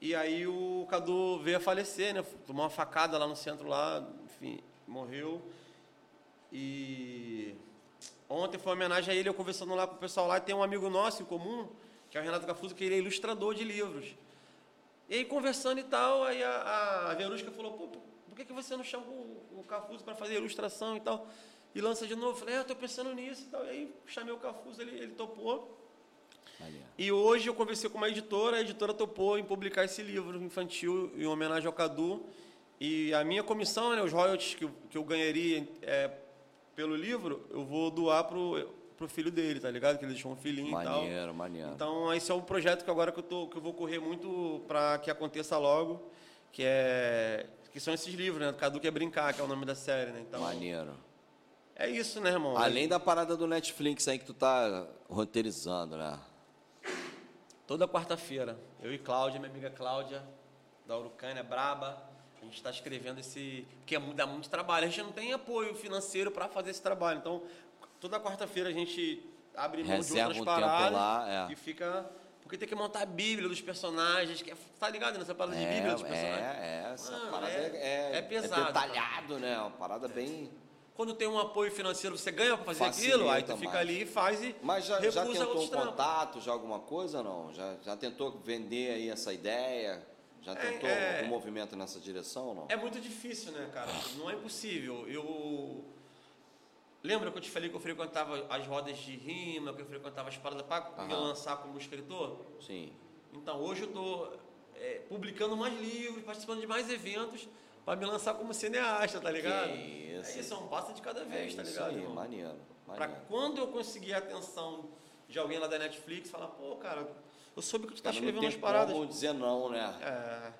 E aí o Cadu veio a falecer, né? Tomou uma facada lá no centro lá, enfim, morreu. E ontem foi uma homenagem a ele, eu conversando lá com o pessoal lá, e tem um amigo nosso em comum, que é o Renato Cafuso, que ele é ilustrador de livros. E aí conversando e tal, aí a, a Verusca falou, pô, por que, que você não chama o, o Cafuso para fazer ilustração e tal? E lança de novo, eu falei, é, eu tô pensando nisso e tal. E aí chamei o Cafuso, ele, ele topou. E hoje eu conversei com uma editora, a editora topou em publicar esse livro infantil em homenagem ao Cadu. E a minha comissão, né, os royalties que eu, que eu ganharia é, pelo livro, eu vou doar pro, pro filho dele, tá ligado? Que ele deixou um filhinho maneiro, e tal. Maneiro, maneiro. Então, esse é um projeto que agora que eu, tô, que eu vou correr muito para que aconteça logo, que é que são esses livros, né? Cadu quer brincar, que é o nome da série, né? Então, maneiro. É isso, né, irmão? Além da parada do Netflix aí que tu tá roteirizando, né? Toda quarta-feira, eu e Cláudia, minha amiga Cláudia, da Urucânia, braba, a gente está escrevendo esse. Porque é dá muito trabalho, a gente não tem apoio financeiro para fazer esse trabalho. Então, toda quarta-feira a gente abre mão Reserva de outras um paradas lá, é. e fica. Porque tem que montar a Bíblia dos personagens, que é, tá ligado nessa parada de É, Bíblia dos personagens? é, é, essa Mano, parada é- é, é pesado, detalhado, né? Uma parada bem. Quando tem um apoio financeiro, você ganha para fazer Facilita aquilo, aí tu fica mais. ali e faz e Mas já, já tentou um contato, já alguma coisa ou não? Já, já tentou vender aí essa ideia? Já tentou é. algum movimento nessa direção não? É muito difícil, né, cara? Não é impossível. Eu. Lembra que eu te falei que eu frequentava as rodas de rima, que eu frequentava as paradas para me lançar como escritor? Sim. Então, hoje eu estou publicando mais livros, participando de mais eventos para me lançar como cineasta, tá ligado? isso. É isso, é um passo de cada É vez, tá isso ligado? aí, irmão? maneiro. Pra maneiro. quando eu conseguir a atenção de alguém lá da Netflix, falar, pô, cara, eu soube que tu tá Cara, não escrevendo umas paradas. como dizer não, né? É.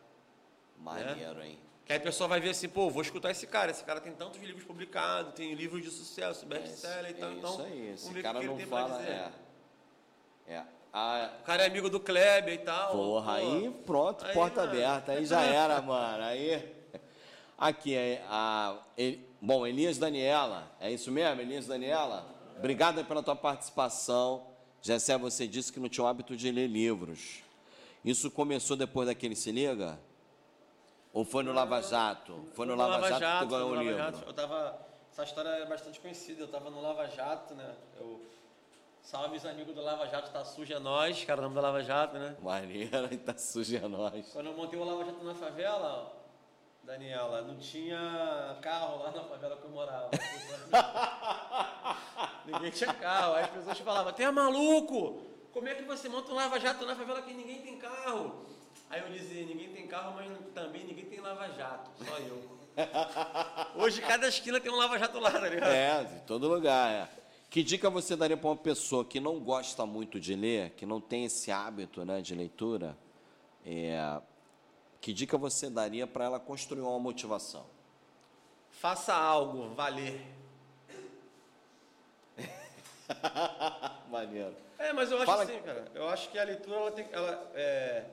Maneiro, hein? Que aí a pessoa vai ver assim, pô, vou escutar esse cara. Esse cara tem tantos livros publicados, tem livros de sucesso, best-seller e tal. é então, isso aí. Esse o cara que ele não pra fala. É. É. Ah, O cara é amigo do Kleber e tal. porra, pô. aí pronto, Aí, porta mano. aberta. Aí já era, mano. Aí. Aqui, é a. El- Bom, Elias Daniela, é isso mesmo, Elias Daniela? Obrigado aí pela tua participação. Jessé, você disse que não tinha o hábito de ler livros. Isso começou depois daquele Se Liga? Ou foi no Lava Jato? Foi no Lava, Jato, que tu ganhou no o Lava livro? Jato. Eu tava. Essa história é bastante conhecida. Eu tava no Lava Jato, né? Eu. Salve os amigos do Lava Jato, tá sujo é nós, cara, o nome do Lava Jato, né? Maneira, tá suja nós. Quando eu montei o Lava Jato na favela, ó, Daniela, não tinha carro lá na favela que eu morava. ninguém tinha carro. Aí as pessoas falavam, é maluco? Como é que você monta um Lava Jato na favela que ninguém tem carro? Aí eu dizia, ninguém tem carro, mas também ninguém tem Lava Jato, só eu. Hoje cada esquina tem um Lava Jato lá, tá ligado? É, de todo lugar, é. Que dica você daria para uma pessoa que não gosta muito de ler, que não tem esse hábito né, de leitura? É, que dica você daria para ela construir uma motivação? Faça algo valer. Maneiro. É, mas eu acho Fala- assim, cara. Eu acho que a leitura, ela tem. Ela, é...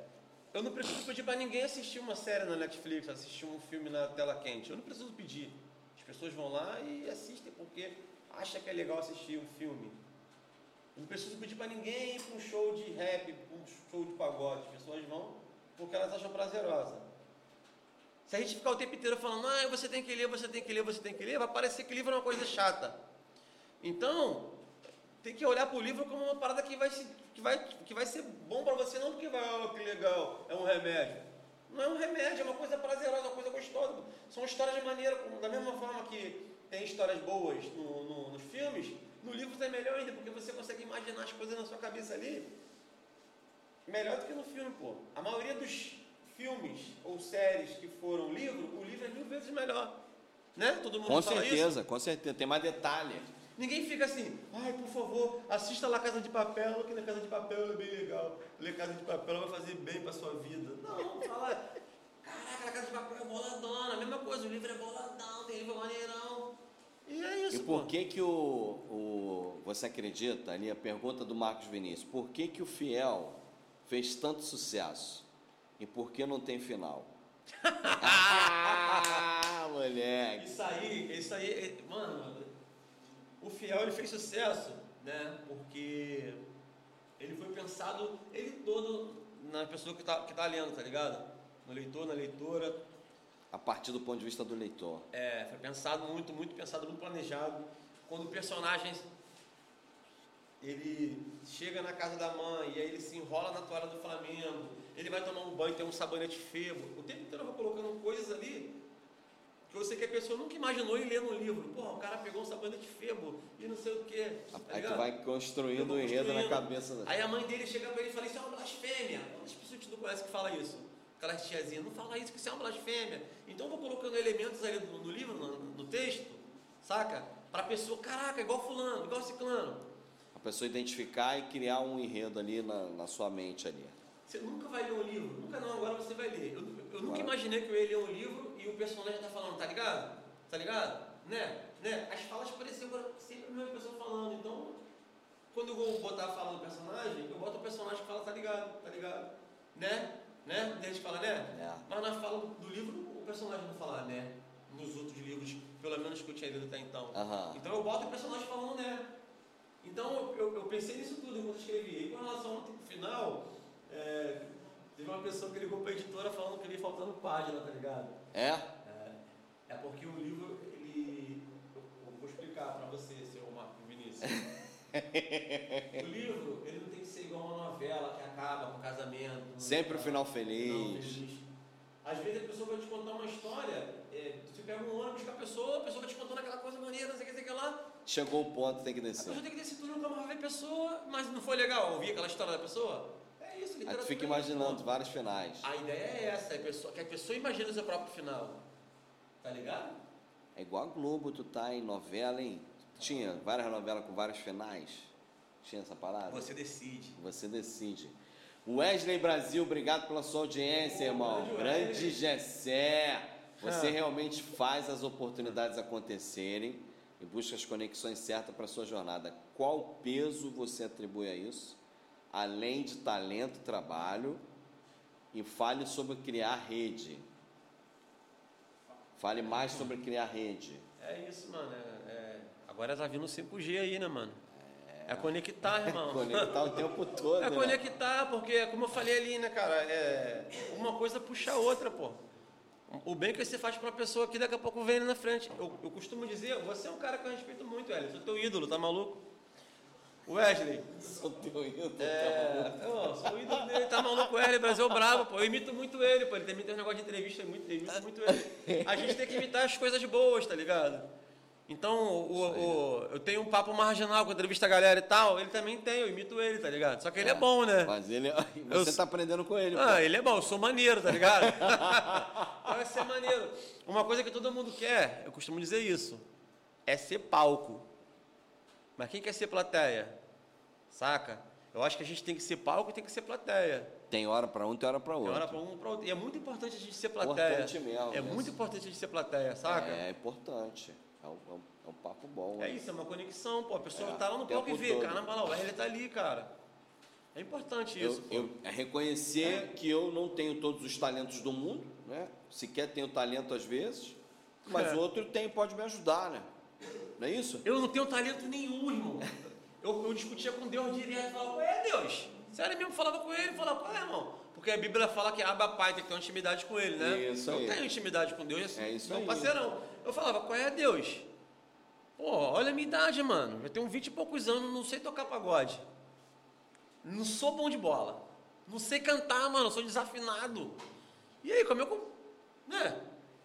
Eu não preciso pedir pra ninguém assistir uma série na Netflix, assistir um filme na tela quente. Eu não preciso pedir. As pessoas vão lá e assistem porque acham que é legal assistir um filme. Eu não preciso pedir pra ninguém ir pra um show de rap, pra um show de pagode. As pessoas vão porque elas acham prazerosa. Se a gente ficar o tempo inteiro falando, ah, você tem que ler, você tem que ler, você tem que ler, vai parecer que livro é uma coisa chata. Então, tem que olhar para o livro como uma parada que vai, que vai, que vai ser bom para você, não porque vai, oh, que legal, é um remédio. Não é um remédio, é uma coisa prazerosa, uma coisa gostosa. São histórias de maneira, como- da mesma forma que tem histórias boas no, no- nos filmes, no livro é melhor ainda, porque você consegue imaginar as coisas na sua cabeça ali. Melhor do que no filme, pô. A maioria dos filmes ou séries que foram livro, o livro é mil vezes melhor. Né? Todo mundo Com fala certeza, isso? com certeza. Tem mais detalhe. Ninguém fica assim, ai, por favor, assista lá Casa de Papel, que na Casa de Papel é bem legal. Ler Casa de Papel vai fazer bem pra sua vida. Não, fala, caraca, a Casa de Papel é boladona, a mesma coisa, o livro é boladão, tem livro maneirão. E é isso, E por pô. que que o, o você acredita, ali a pergunta do Marcos Vinícius, por que que o Fiel fez tanto sucesso e por que não tem final? ah, moleque. Isso aí, isso aí, é- mano, o Fiel ele fez sucesso né? Porque ele foi pensado, ele todo, na pessoa que tá, que tá lendo, tá ligado? No leitor, na leitora. A partir do ponto de vista do leitor. É, foi pensado muito, muito pensado, muito planejado. Quando o personagem ele chega na casa da mãe e aí ele se enrola na toalha do Flamengo, ele vai tomar um banho, tem um sabonete febo. O tempo inteiro eu vou colocando coisas ali que você que a pessoa nunca imaginou em ler no livro. Porra, o cara pegou um sabonete febo e não sei o quê. Tá aí tu vai construindo o um enredo na cabeça. Aí a mãe dele chega para ele e fala: Isso é uma blasfêmia. Quantas pessoas tu conhece que fala isso? Aquelas tiazinhas, não fala isso, que isso é uma blasfêmia. Então eu vou colocando elementos ali no, no livro, no, no, texto, saca? Para a pessoa, caraca, igual fulano, igual ciclano. Pessoa identificar e criar um enredo ali na, na sua mente ali. Você nunca vai ler um livro, nunca não, agora você vai ler. Eu, eu nunca imaginei que eu ia ler um livro e o personagem está falando, tá ligado? Tá ligado? Né? né? As falas pareciam sempre a mesma pessoa falando, então quando eu vou botar a fala do personagem, eu boto o personagem que fala, tá ligado, tá ligado? Né? Né? A gente fala, né? É. Mas na fala do livro, o personagem não fala, né? Nos outros livros, pelo menos que eu tinha lido até então. Uhum. Então eu boto o personagem falando, né? Então eu, eu pensei nisso tudo enquanto escrevi. E com relação ao final, é, teve uma pessoa que ligou para a editora falando que ele faltando página, tá ligado? É? É, é porque o livro, ele. Eu, vou explicar para você, seu Marco Vinícius. o livro, ele não tem que ser igual uma novela que acaba com casamento. Sempre o final feliz. feliz. Às vezes a pessoa vai te contar uma história, é, você pega um ônibus com a pessoa, a pessoa vai te contando aquela coisa maneira, não sei o que, sei o que lá. Chegou o ponto, tem que descer. A pessoa tem que descer tudo, nunca mais vai ver a pessoa, mas não foi legal ouvir aquela história da pessoa? É isso, literatura. Aí tu fica imaginando vários finais. A ideia é essa, é a pessoa, que a pessoa imagina o seu próprio final. Tá ligado? É igual a Globo, tu tá em novela, hein? Tinha várias novelas com vários finais. Tinha essa parada? Você decide. Você decide. Wesley Brasil, obrigado pela sua audiência, irmão. Grande Gessé. Você ah. realmente faz as oportunidades acontecerem e busca as conexões certas para a sua jornada. Qual peso você atribui a isso? Além de talento e trabalho, e fale sobre criar rede. Fale mais sobre criar rede. É isso, mano. É, é... Agora tá vindo 5G aí, né, mano? É conectar, irmão. É conectar o tempo todo. É né? conectar, porque, como eu falei ali, né, cara, é... uma coisa puxa a outra, pô. O bem que você faz para uma pessoa que daqui a pouco vem ali na frente. Eu, eu costumo dizer, você é um cara que eu respeito muito, Wesley. Sou teu ídolo, tá maluco? Wesley. Sou teu ídolo, é, tá maluco? Eu sou ídolo dele, tá maluco, Wesley, Brasil bravo, pô. Eu imito muito ele, pô. Ele também tem um negócio de entrevista, eu imito, eu imito muito ele. A gente tem que imitar as coisas boas, tá ligado? Então, o, o, eu tenho um papo marginal com entrevista a galera e tal, ele também tem, eu imito ele, tá ligado? Só que ele é, é bom, né? Mas ele, é, você eu, tá aprendendo com ele. Ah, pô. ele é bom, eu sou maneiro, tá ligado? Vai ser maneiro. Uma coisa que todo mundo quer, eu costumo dizer isso, é ser palco. Mas quem quer ser plateia? Saca? Eu acho que a gente tem que ser palco e tem que ser plateia. Tem hora para um, tem hora para outro. Tem hora para um, para outro. E é muito importante a gente ser plateia. Importante mesmo. É muito importante a gente ser plateia, saca? É, é importante. É um, é um, é um papo bom. É isso, é uma conexão, pô. A pessoa é, tá lá no palco e vê, caramba, lá, o R tá ali, cara. É importante isso. Eu, eu é reconhecer é. que eu não tenho todos os talentos do mundo, né? Sequer tenho talento às vezes, mas o outro tem, pode me ajudar, né? Não é isso? Eu não tenho talento nenhum, irmão. Eu, eu discutia com Deus direto, falava, é Deus. Sério mesmo, falava com ele, falava, qual é, irmão? Porque a Bíblia fala que Abba Pai tem que ter uma intimidade com ele, né? Isso eu aí. tenho intimidade com Deus, assim, é isso meu aí. parceirão. Eu falava, qual é Deus? Pô, olha a minha idade, mano. Eu tenho 20 e poucos anos, não sei tocar pagode. Não sou bom de bola. Não sei cantar, mano, sou desafinado. E aí, como é que eu. Né?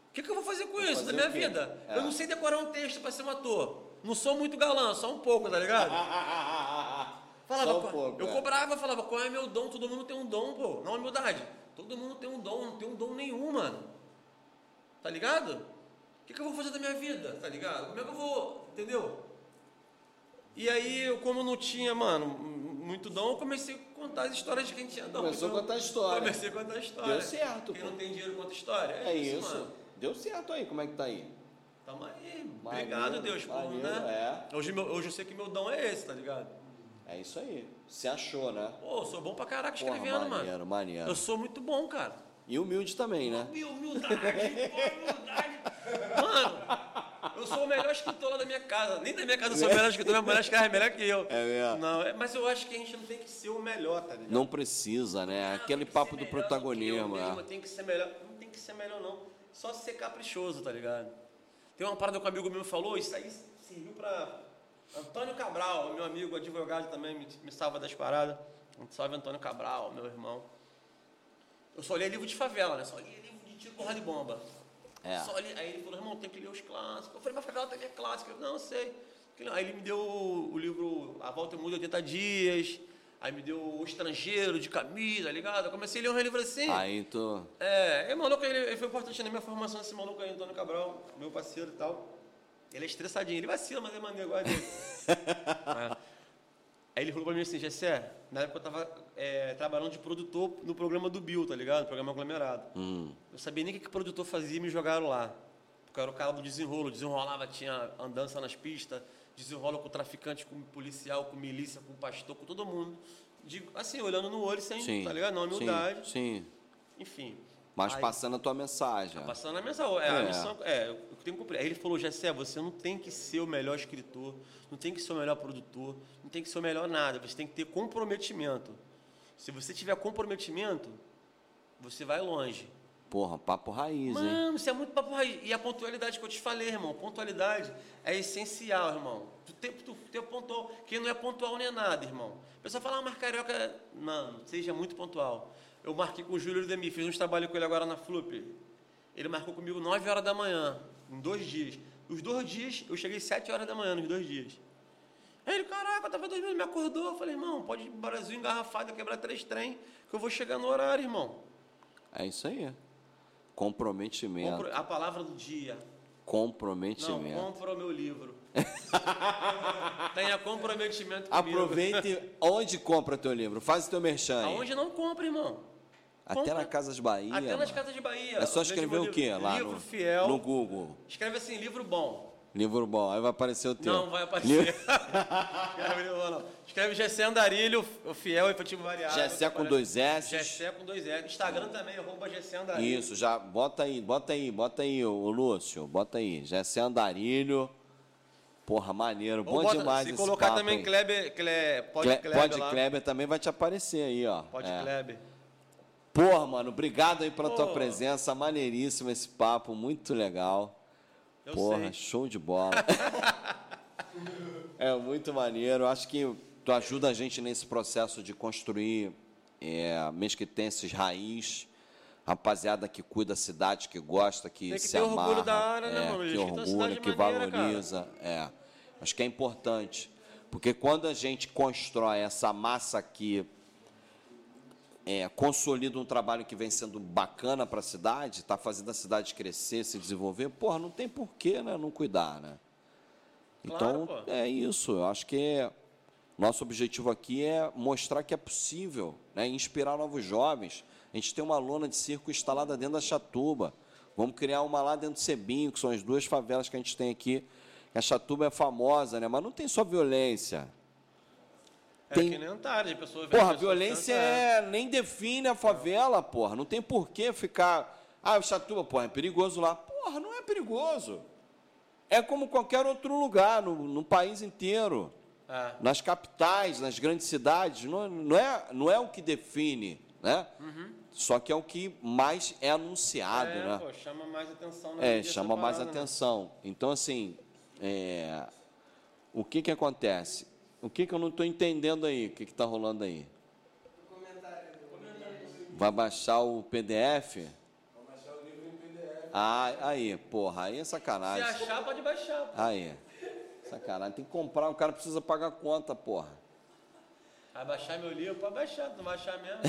O que, que eu vou fazer com vou isso fazer da minha vida? É. Eu não sei decorar um texto para ser um ator. Não sou muito galã, só um pouco, tá ligado? Falava, um pouco, eu é. cobrava, falava, qual é meu dom? Todo mundo tem um dom, pô. Não humildade. Todo mundo tem um dom, não tem um dom nenhum, mano. Tá ligado? O que, que eu vou fazer da minha vida? Tá ligado? Como é que eu vou. Entendeu? E aí, eu, como não tinha, mano, muito dom, eu comecei a contar as histórias de quem tinha dom. Começou então, a contar história. Comecei a contar história. Deu certo. Quem pô. não tem dinheiro conta história. É, é isso. Mano. Deu certo aí, como é que tá aí? Tamo aí. Obrigado, Deus, por, né? É. Hoje, meu, hoje eu sei que meu dom é esse, tá ligado? É isso aí. Se achou, né? Pô, eu sou bom pra caraca escrevendo, Porra, maneiro, mano. Maneiro, Eu sou muito bom, cara. E humilde também, né? Humildade, humildade. Mano, eu sou o melhor escritor lá da minha casa. Nem da minha casa eu sou o melhor escritor, minha mulher escreve melhor que eu. É mesmo? Não, é- mas eu acho que a gente não tem que ser o melhor, tá ligado? Não precisa, né? Ah, Aquele papo do protagonismo. eu mesmo, é. Tem que ser melhor. Não tem que ser melhor, não. Só ser caprichoso, tá ligado? Tem uma parada que um amigo meu falou, isso aí serviu pra Antônio Cabral, meu amigo, advogado também, me, me salva das paradas. Salve Antônio Cabral, meu irmão. Eu só lia livro de favela, né? Só lia livro de tiro, porra de bomba. É. Só li- aí ele falou, irmão, tem que ler os clássicos. Eu falei, mas favela também é clássico. Eu, não, sei. Aí ele me deu o, livro A Volta em 80 Dias. Aí me deu O Estrangeiro de Camisa, tá ligado? Eu comecei a ler um livro assim. Aí tu. É, é maluco, ele, ele foi importante na minha formação, esse maluco aí, Antônio Cabral, meu parceiro e tal. Ele é estressadinho, ele vacila, mas é maneiro, igual a dele. É. Aí ele falou pra mim assim, Gessé, na época eu tava é, trabalhando de produtor no programa do Bill, tá ligado? No programa aglomerado. Hum. Eu sabia nem o que, que o produtor fazia e me jogaram lá. Porque eu era o cara do desenrolo, desenrolava, tinha andança nas pistas, desenrola com traficante, com policial, com milícia, com pastor, com todo mundo. Digo, assim, olhando no olho sem, Sim. tá ligado? Não, humildade. Sim, sim. Enfim. Mas Aí- passando a tua mensagem. Passando a mensagem. É, a É. missão. É, eu tenho que cumprir. Aí ele falou, Jessé, você não tem que ser o melhor escritor, não tem que ser o melhor produtor, não tem que ser o melhor nada. Você tem que ter comprometimento. Se você tiver comprometimento, você vai longe. Porra, papo raiz, hein? Mano, isso é muito papo raiz. E a pontualidade que eu te falei, irmão. Pontualidade é essencial, irmão. Tu tem, tu tem pontual. Quem não é pontual nem é nada, irmão. O pessoal fala, ah, mas carioca. Mano, seja muito pontual. Eu marquei com o Júlio Demi, fiz uns trabalhos com ele agora na Flup. Ele marcou comigo 9 horas da manhã, em dois dias. Os dois dias, eu cheguei 7 horas da manhã nos dois dias. Aí ele, caraca, eu tava dormindo, me acordou. Eu falei, irmão, pode ir pro Brasil engarrafado, quebrar três trem, que eu vou chegar no horário, irmão. É isso aí. Comprometimento. Compro- A palavra do dia. Não, Comprometimento. compra o meu livro. Tenha comprometimento comigo. Aproveite onde compra teu livro. Faz o teu merchan. Aonde não compra, irmão. Até na Casas Bahia. Até nas casas de Bahia. É só escrever o quê lá Livro no, fiel. no Google? Escreve assim, livro bom. Livro bom. Aí vai aparecer o teu. Não vai aparecer. Escreve livro bom, não. Escreve Gessé Andarilho, o fiel efetivo variável. Gessé com dois S. Gessé com dois S. Instagram também, arroba Gessé Andarilho. Isso, já bota aí, bota aí, bota aí, o Lúcio, bota aí. Gessé Andarilho. Porra, maneiro, bom bota- demais Se esse colocar também. Kleber, pode Kleber Pode lá. Kleber também vai te aparecer aí, ó. Pode É. Kleber. Porra, mano, obrigado aí pela tua Pô. presença, maneiríssimo esse papo, muito legal. Eu Porra, sei. show de bola. é muito maneiro. Acho que tu ajuda a gente nesse processo de construir é, mesquitenses raiz, rapaziada que cuida da cidade, que gosta, que que se ter orgulho amarra, da área, né, é, mano? que é orgulha, que maneira, cara. valoriza. É. Acho que é importante. Porque quando a gente constrói essa massa aqui é, consolida um trabalho que vem sendo bacana para a cidade, está fazendo a cidade crescer, se desenvolver, porra, não tem porquê né, não cuidar, né? Claro, Então, pô. é isso. Eu acho que é- nosso objetivo aqui é mostrar que é possível, né, inspirar novos jovens. A gente tem uma lona de circo instalada dentro da Chatuba. Vamos criar uma lá dentro do Sebinho, que são as duas favelas que a gente tem aqui. A Chatuba é famosa, né? Mas não tem só violência. É Tem- que nem Antares, a pessoa Porra, a violência canta, é, nem define a favela, porra. Não tem por que ficar. Ah, o Chatuba, porra, é perigoso lá. Porra, não é perigoso. É como qualquer outro lugar no, no país inteiro. É. Nas capitais, nas grandes cidades. Não, não, é, não é o que define, né? Só que é o que mais é anunciado, Uhum. é, né? pô, chama mais atenção na É, chama mais parada, né? atenção. Então, assim, é, o que que acontece? O que que eu não estou entendendo aí? O que está rolando aí? Vai baixar o PDF? Ah, aí, porra, aí é Se sacanagem. achar, pode baixar. pô. Aí, sacanagem. Tem que comprar, o cara precisa pagar a conta, porra. Vai baixar meu livro, pode baixar, não baixar mesmo.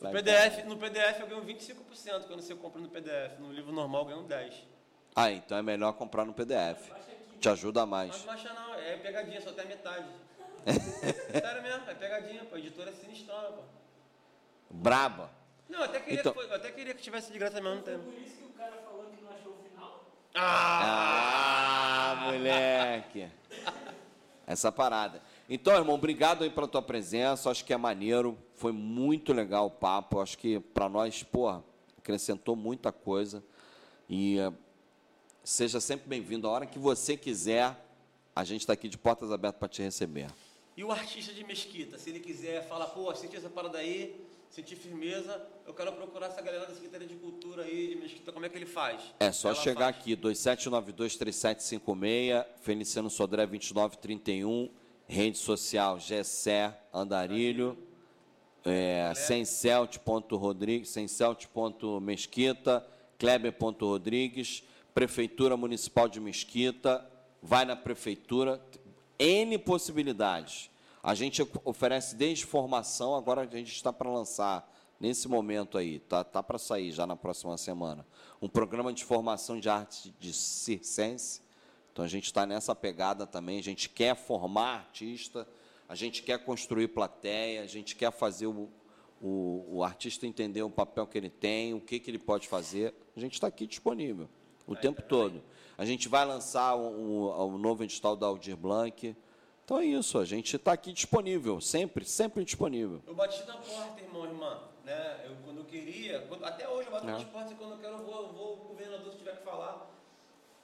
no, Sai PDF, no PDF eu ganho 25% quando você compra no PDF. No livro normal eu ganho 10%. Ah, então é melhor comprar no PDF. Te ajuda Não mais. pode baixar não, é pegadinha, só até a metade. Sério mesmo, é pegadinha, pô. A editora é sinistrona, pô. Braba. Não, eu até queria, Então- que, foi- eu até queria que tivesse de graça mesmo. Não tem. Por isso que o cara falou que não achou o final. Ah, moleque. Essa parada. Então, irmão, obrigado aí pela tua presença. Acho que é maneiro. Foi muito legal o papo. Acho que para nós, porra, acrescentou muita coisa. E seja sempre bem-vindo. A hora que você quiser, a gente está aqui de portas abertas para te receber. E o artista de Mesquita, se ele quiser falar, pô, senti essa parada aí, senti firmeza, eu quero procurar essa galera da Secretaria de Cultura aí de Mesquita, como é que ele faz? É só Ela chegar faz. aqui, 27923756, Feliciano Sodré 2931, rede social Gessé Andarilho, é, Sencelt.rodrigues, Sencelt.mesquita, Kleber.rodrigues, Prefeitura Municipal de Mesquita, vai na Prefeitura, N possibilidades. A gente oferece desde formação, agora a gente está para lançar, nesse momento aí, tá, tá para sair já na próxima semana, um programa de formação de arte de circense. Então a gente está nessa pegada também, a gente quer formar artista, a gente quer construir plateia, a gente quer fazer o, o, o artista entender o papel que ele tem, o que, que ele pode fazer. A gente está aqui disponível o tempo todo. A gente vai lançar o, o, o novo edital da Aldir Blanc. Então é isso, a gente está aqui disponível, sempre, sempre disponível. Eu bati na porta, irmão, irmã, né? Eu, quando eu queria, quando- até hoje eu bato É. nas portas e quando eu quero, eu vou, eu vou o governador se tiver que falar.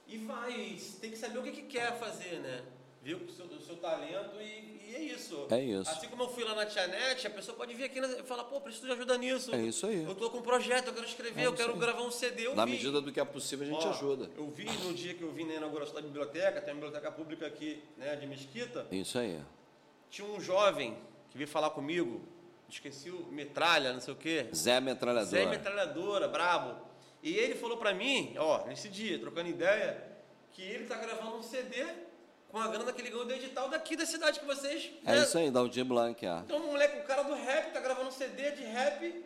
E vai, tem que saber o que, que quer fazer, né? Ver o seu, o seu talento e, e é isso. É isso. Assim como eu fui lá na Tia Net, a pessoa pode vir aqui e falar, pô, preciso de ajuda nisso. É isso aí. Eu tô com um projeto, eu quero escrever, É eu quero aí. gravar um CD, Na vi. medida do que é possível, a gente Ó, ajuda. Eu vi no dia que eu vim na inauguração da biblioteca, tem uma biblioteca pública aqui, né, de Mesquita, Isso aí. tinha um jovem que veio falar comigo, esqueci o metralha, não sei o quê. Zé Metralhador. Zé Metralhadora, brabo. E ele falou pra mim, ó, nesse dia, trocando ideia, que ele tá gravando um CD com a grana que ele ganhou do edital daqui da cidade que vocês. É né? isso aí, da Aldir Blanc. É. Então, o moleque, o cara do rap tá gravando um CD de rap,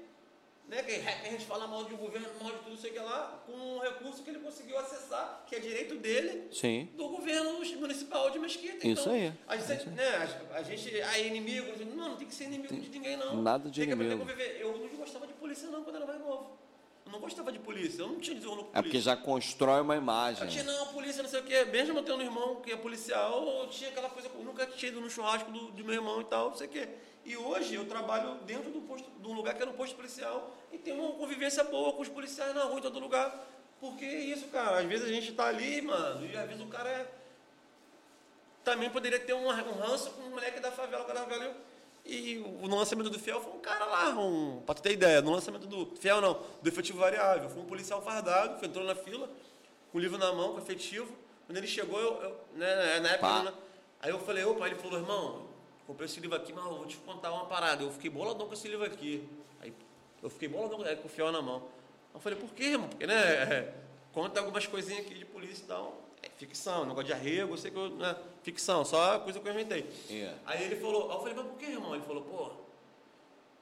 né? Que rap a gente fala mal de governo, mal de tudo, sei que lá, com um recurso que ele conseguiu acessar, que é direito dele, Sim. do governo municipal de Mesquita. Isso então, aí, A gente, né, a, a gente é inimigo, a gente, não, não tem que ser inimigo de ninguém, não. nada de tem que inimigo. conviver. Eu não gostava de polícia, não, quando era mais novo. Eu não gostava de polícia, eu não tinha desonro com É porque polícia. já constrói uma Eu imagem. tinha, não, polícia, não sei o quê. Mesmo eu tendo um irmão que é policial, eu tinha aquela coisa, eu nunca tinha ido no churrasco do, do meu irmão e tal, não sei o quê. E hoje eu trabalho dentro do posto, de um lugar que era um posto policial e tenho uma convivência boa com os policiais na rua, em todo lugar. Porque é isso, cara. Às vezes a gente tá ali, mano, e às vezes o cara é. Também poderia ter um, um ranço com um moleque da favela, o cara da favela. E o- no lançamento do Fiel foi um cara lá, um, pra tu ter ideia, no lançamento do Fiel não, do efetivo variável, foi um policial fardado, que entrou na fila, com o livro na mão, com efetivo. Quando ele chegou, eu, eu- né, na época, né, aí eu falei, opa, ele falou, irmão, comprei esse livro aqui, mas eu vou te contar uma parada. Eu fiquei boladão com esse livro aqui. Aí eu fiquei boladão com o Fiel na mão. Eu falei, por quê, irmão? Porque, né, conta algumas coisinhas aqui de polícia e tal. Ficção, negócio de arrego, eu sei que eu, né, ficção, só coisa que eu inventei. É. Aí ele falou, eu falei, mas por que, irmão? Ele falou, pô,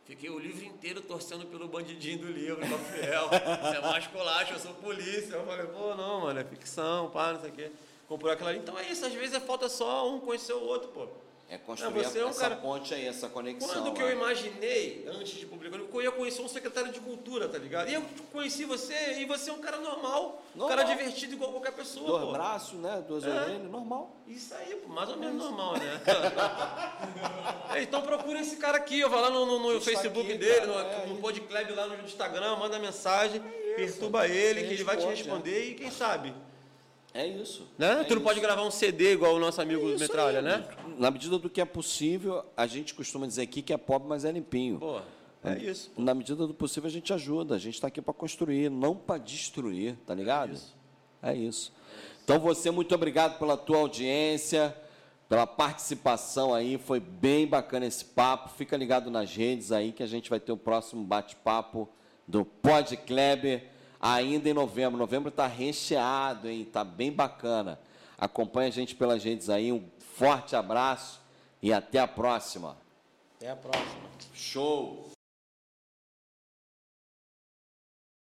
fiquei o livro inteiro torcendo pelo bandidinho do livro, que é o fiel. Você é mais colacho, eu sou polícia. Eu falei, pô, não, mano, é ficção, pá, não sei o quê. Comprou aquela ali. Então é isso, às vezes é falta só um conhecer o outro, pô. É construir É, você é um essa cara- ponte aí, essa conexão. Quando que né? eu imaginei, antes de publicar, eu ia conhecer um secretário de cultura, tá ligado? E eu conheci você, e você é um cara normal, um Normal. cara divertido igual qualquer pessoa, Dois pô. braços, né? Duas É. orelhas, normal. Isso aí, mais ou menos normal, né? É, então procura esse cara aqui, ó, vai lá no, no- no Facebook aqui, dele, cara, no, é, no. Podclub lá no Instagram, manda mensagem, perturba ele, que ele vai te responde, responder e quem sabe. É isso. Né? É tu não pode isso. gravar um CD igual o nosso amigo É isso Metralha, aí. né? Na medida do que é possível, a gente costuma dizer aqui que é pobre, mas é limpinho. Pô, é isso. Na medida do possível, a gente ajuda. A gente está aqui para construir, não para destruir, tá ligado? É isso. Então, você, muito obrigado pela tua audiência, pela participação aí. Foi bem bacana esse papo. Fica ligado nas redes aí que a gente vai ter o próximo bate-papo do Pod Kleber ainda em novembro. Novembro está recheado, hein? Tá bem bacana. Acompanhe a gente pelas redes aí. Um forte abraço e até a próxima. Até a próxima. Show!